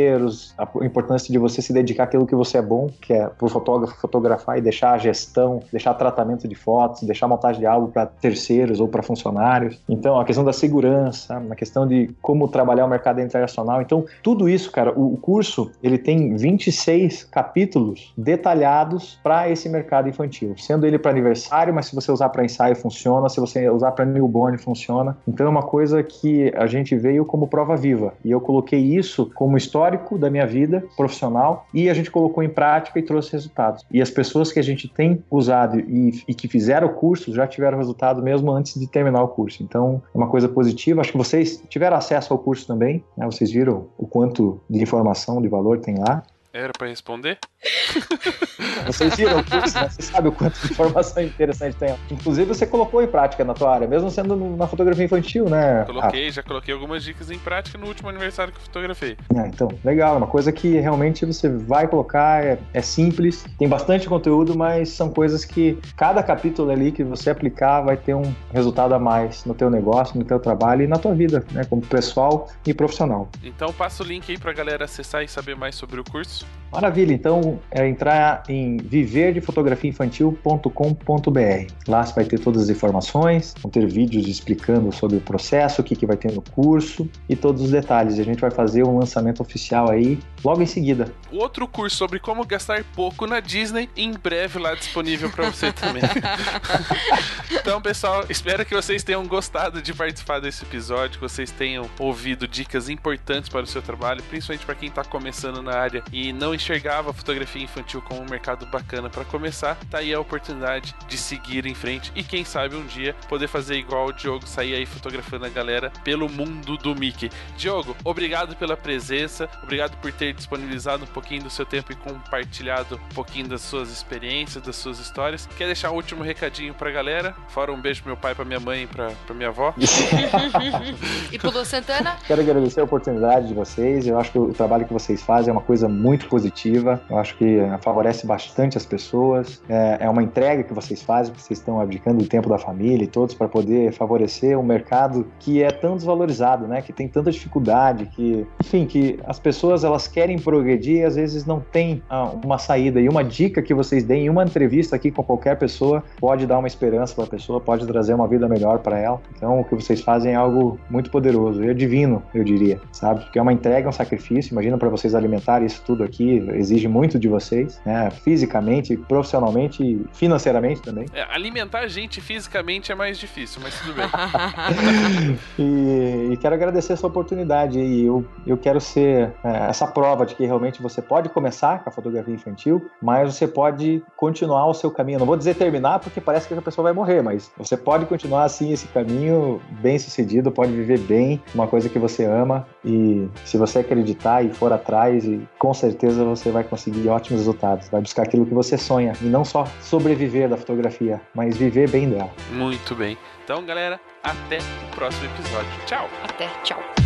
parceiros a importância de você se dedicar àquilo que você é bom, que é para o fotógrafo fotografar e deixar a gestão, deixar tratamento de fotos, deixar montagem de álbum para terceiros ou para funcionários. Então, a questão da segurança, a questão de como trabalhar o mercado internacional. Então, tudo isso, cara, o, curso ele tem 26 capítulos detalhados para esse mercado infantil, sendo ele para aniversário, mas se você usar para ensaio funciona, se você usar para newborn funciona. Então, é uma coisa que a gente veio como prova viva e eu coloquei isso como história histórico da minha vida profissional e a gente colocou em prática e trouxe resultados. E as pessoas que a gente tem usado e, e que fizeram o curso já tiveram resultado mesmo antes de terminar o curso. Então, é uma coisa positiva. Acho que vocês tiveram acesso ao curso também, né? Vocês viram o quanto de informação, de valor tem lá. Era pra responder? Vocês viram o curso, né? Você sabe o quanto de informação interessante tem. Inclusive, você colocou em prática na tua área, mesmo sendo na fotografia infantil, né? Coloquei, já coloquei algumas dicas em prática no último aniversário que eu fotografei. Ah, então, legal. É uma coisa que realmente você vai colocar, é, é simples, tem bastante conteúdo, mas são coisas que cada capítulo ali que você aplicar vai ter um resultado a mais no teu negócio, no teu trabalho e na tua vida, né? Como pessoal e profissional. Então passa o link aí pra galera acessar e saber mais sobre o curso. Maravilha, então é entrar em viverdefotografiainfantil.com.br. Lá você vai ter todas as informações, vão ter vídeos explicando sobre o processo, o que, que vai ter no curso e todos os detalhes. E a gente vai fazer um lançamento oficial aí logo em seguida. Outro curso sobre como gastar pouco na Disney, em breve lá disponível pra você também. então, pessoal, espero que vocês tenham gostado de participar desse episódio, que vocês tenham ouvido dicas importantes para o seu trabalho, principalmente para quem tá começando na área e não enxergava a fotografia infantil como um mercado bacana para começar. Tá aí a oportunidade de seguir em frente e quem sabe um dia poder fazer igual o Diogo, sair aí fotografando a galera pelo mundo do Mickey. Diogo, obrigado pela presença, obrigado por ter disponibilizado um pouquinho do seu tempo e compartilhado um pouquinho das suas experiências, das suas histórias. Quer deixar um último recadinho pra galera? Fora um beijo pro meu pai, pra minha mãe e pra, pra minha avó. E pro Lu Santana? Quero agradecer a oportunidade de vocês. Eu acho que o trabalho que vocês fazem é uma coisa muito positiva. Eu acho que eh, favorece bastante as pessoas. É, é uma entrega que vocês fazem, que vocês estão abdicando do tempo da família e todos para poder favorecer um mercado que é tão desvalorizado, né? Que tem tanta dificuldade, que, enfim, que as pessoas elas querem progredir e às vezes não tem ah, uma saída. E uma dica que vocês deem em uma entrevista aqui com qualquer pessoa pode dar uma esperança para a pessoa, pode trazer uma vida melhor para ela. Então, o que vocês fazem é algo muito poderoso é divino, eu diria, sabe? Porque é uma entrega, um sacrifício. Imagina para vocês alimentarem isso tudo aqui, exige muito de vocês, né? Fisicamente, profissionalmente e financeiramente também. É, alimentar a gente fisicamente é mais difícil, mas tudo bem. E, e quero agradecer essa oportunidade. E eu, eu quero ser é, essa prova de que realmente você pode começar com a fotografia infantil, mas você pode continuar o seu caminho. Não vou dizer terminar, porque parece que a pessoa vai morrer, mas você pode continuar assim esse caminho bem sucedido, pode viver bem, uma coisa que você ama. E se você acreditar e for atrás, e com certeza você vai conseguir ótimos resultados. Vai buscar aquilo que você sonha. E não só sobreviver da fotografia, mas viver bem dela. Muito bem. Então, galera, até o próximo episódio. Tchau! Até, tchau.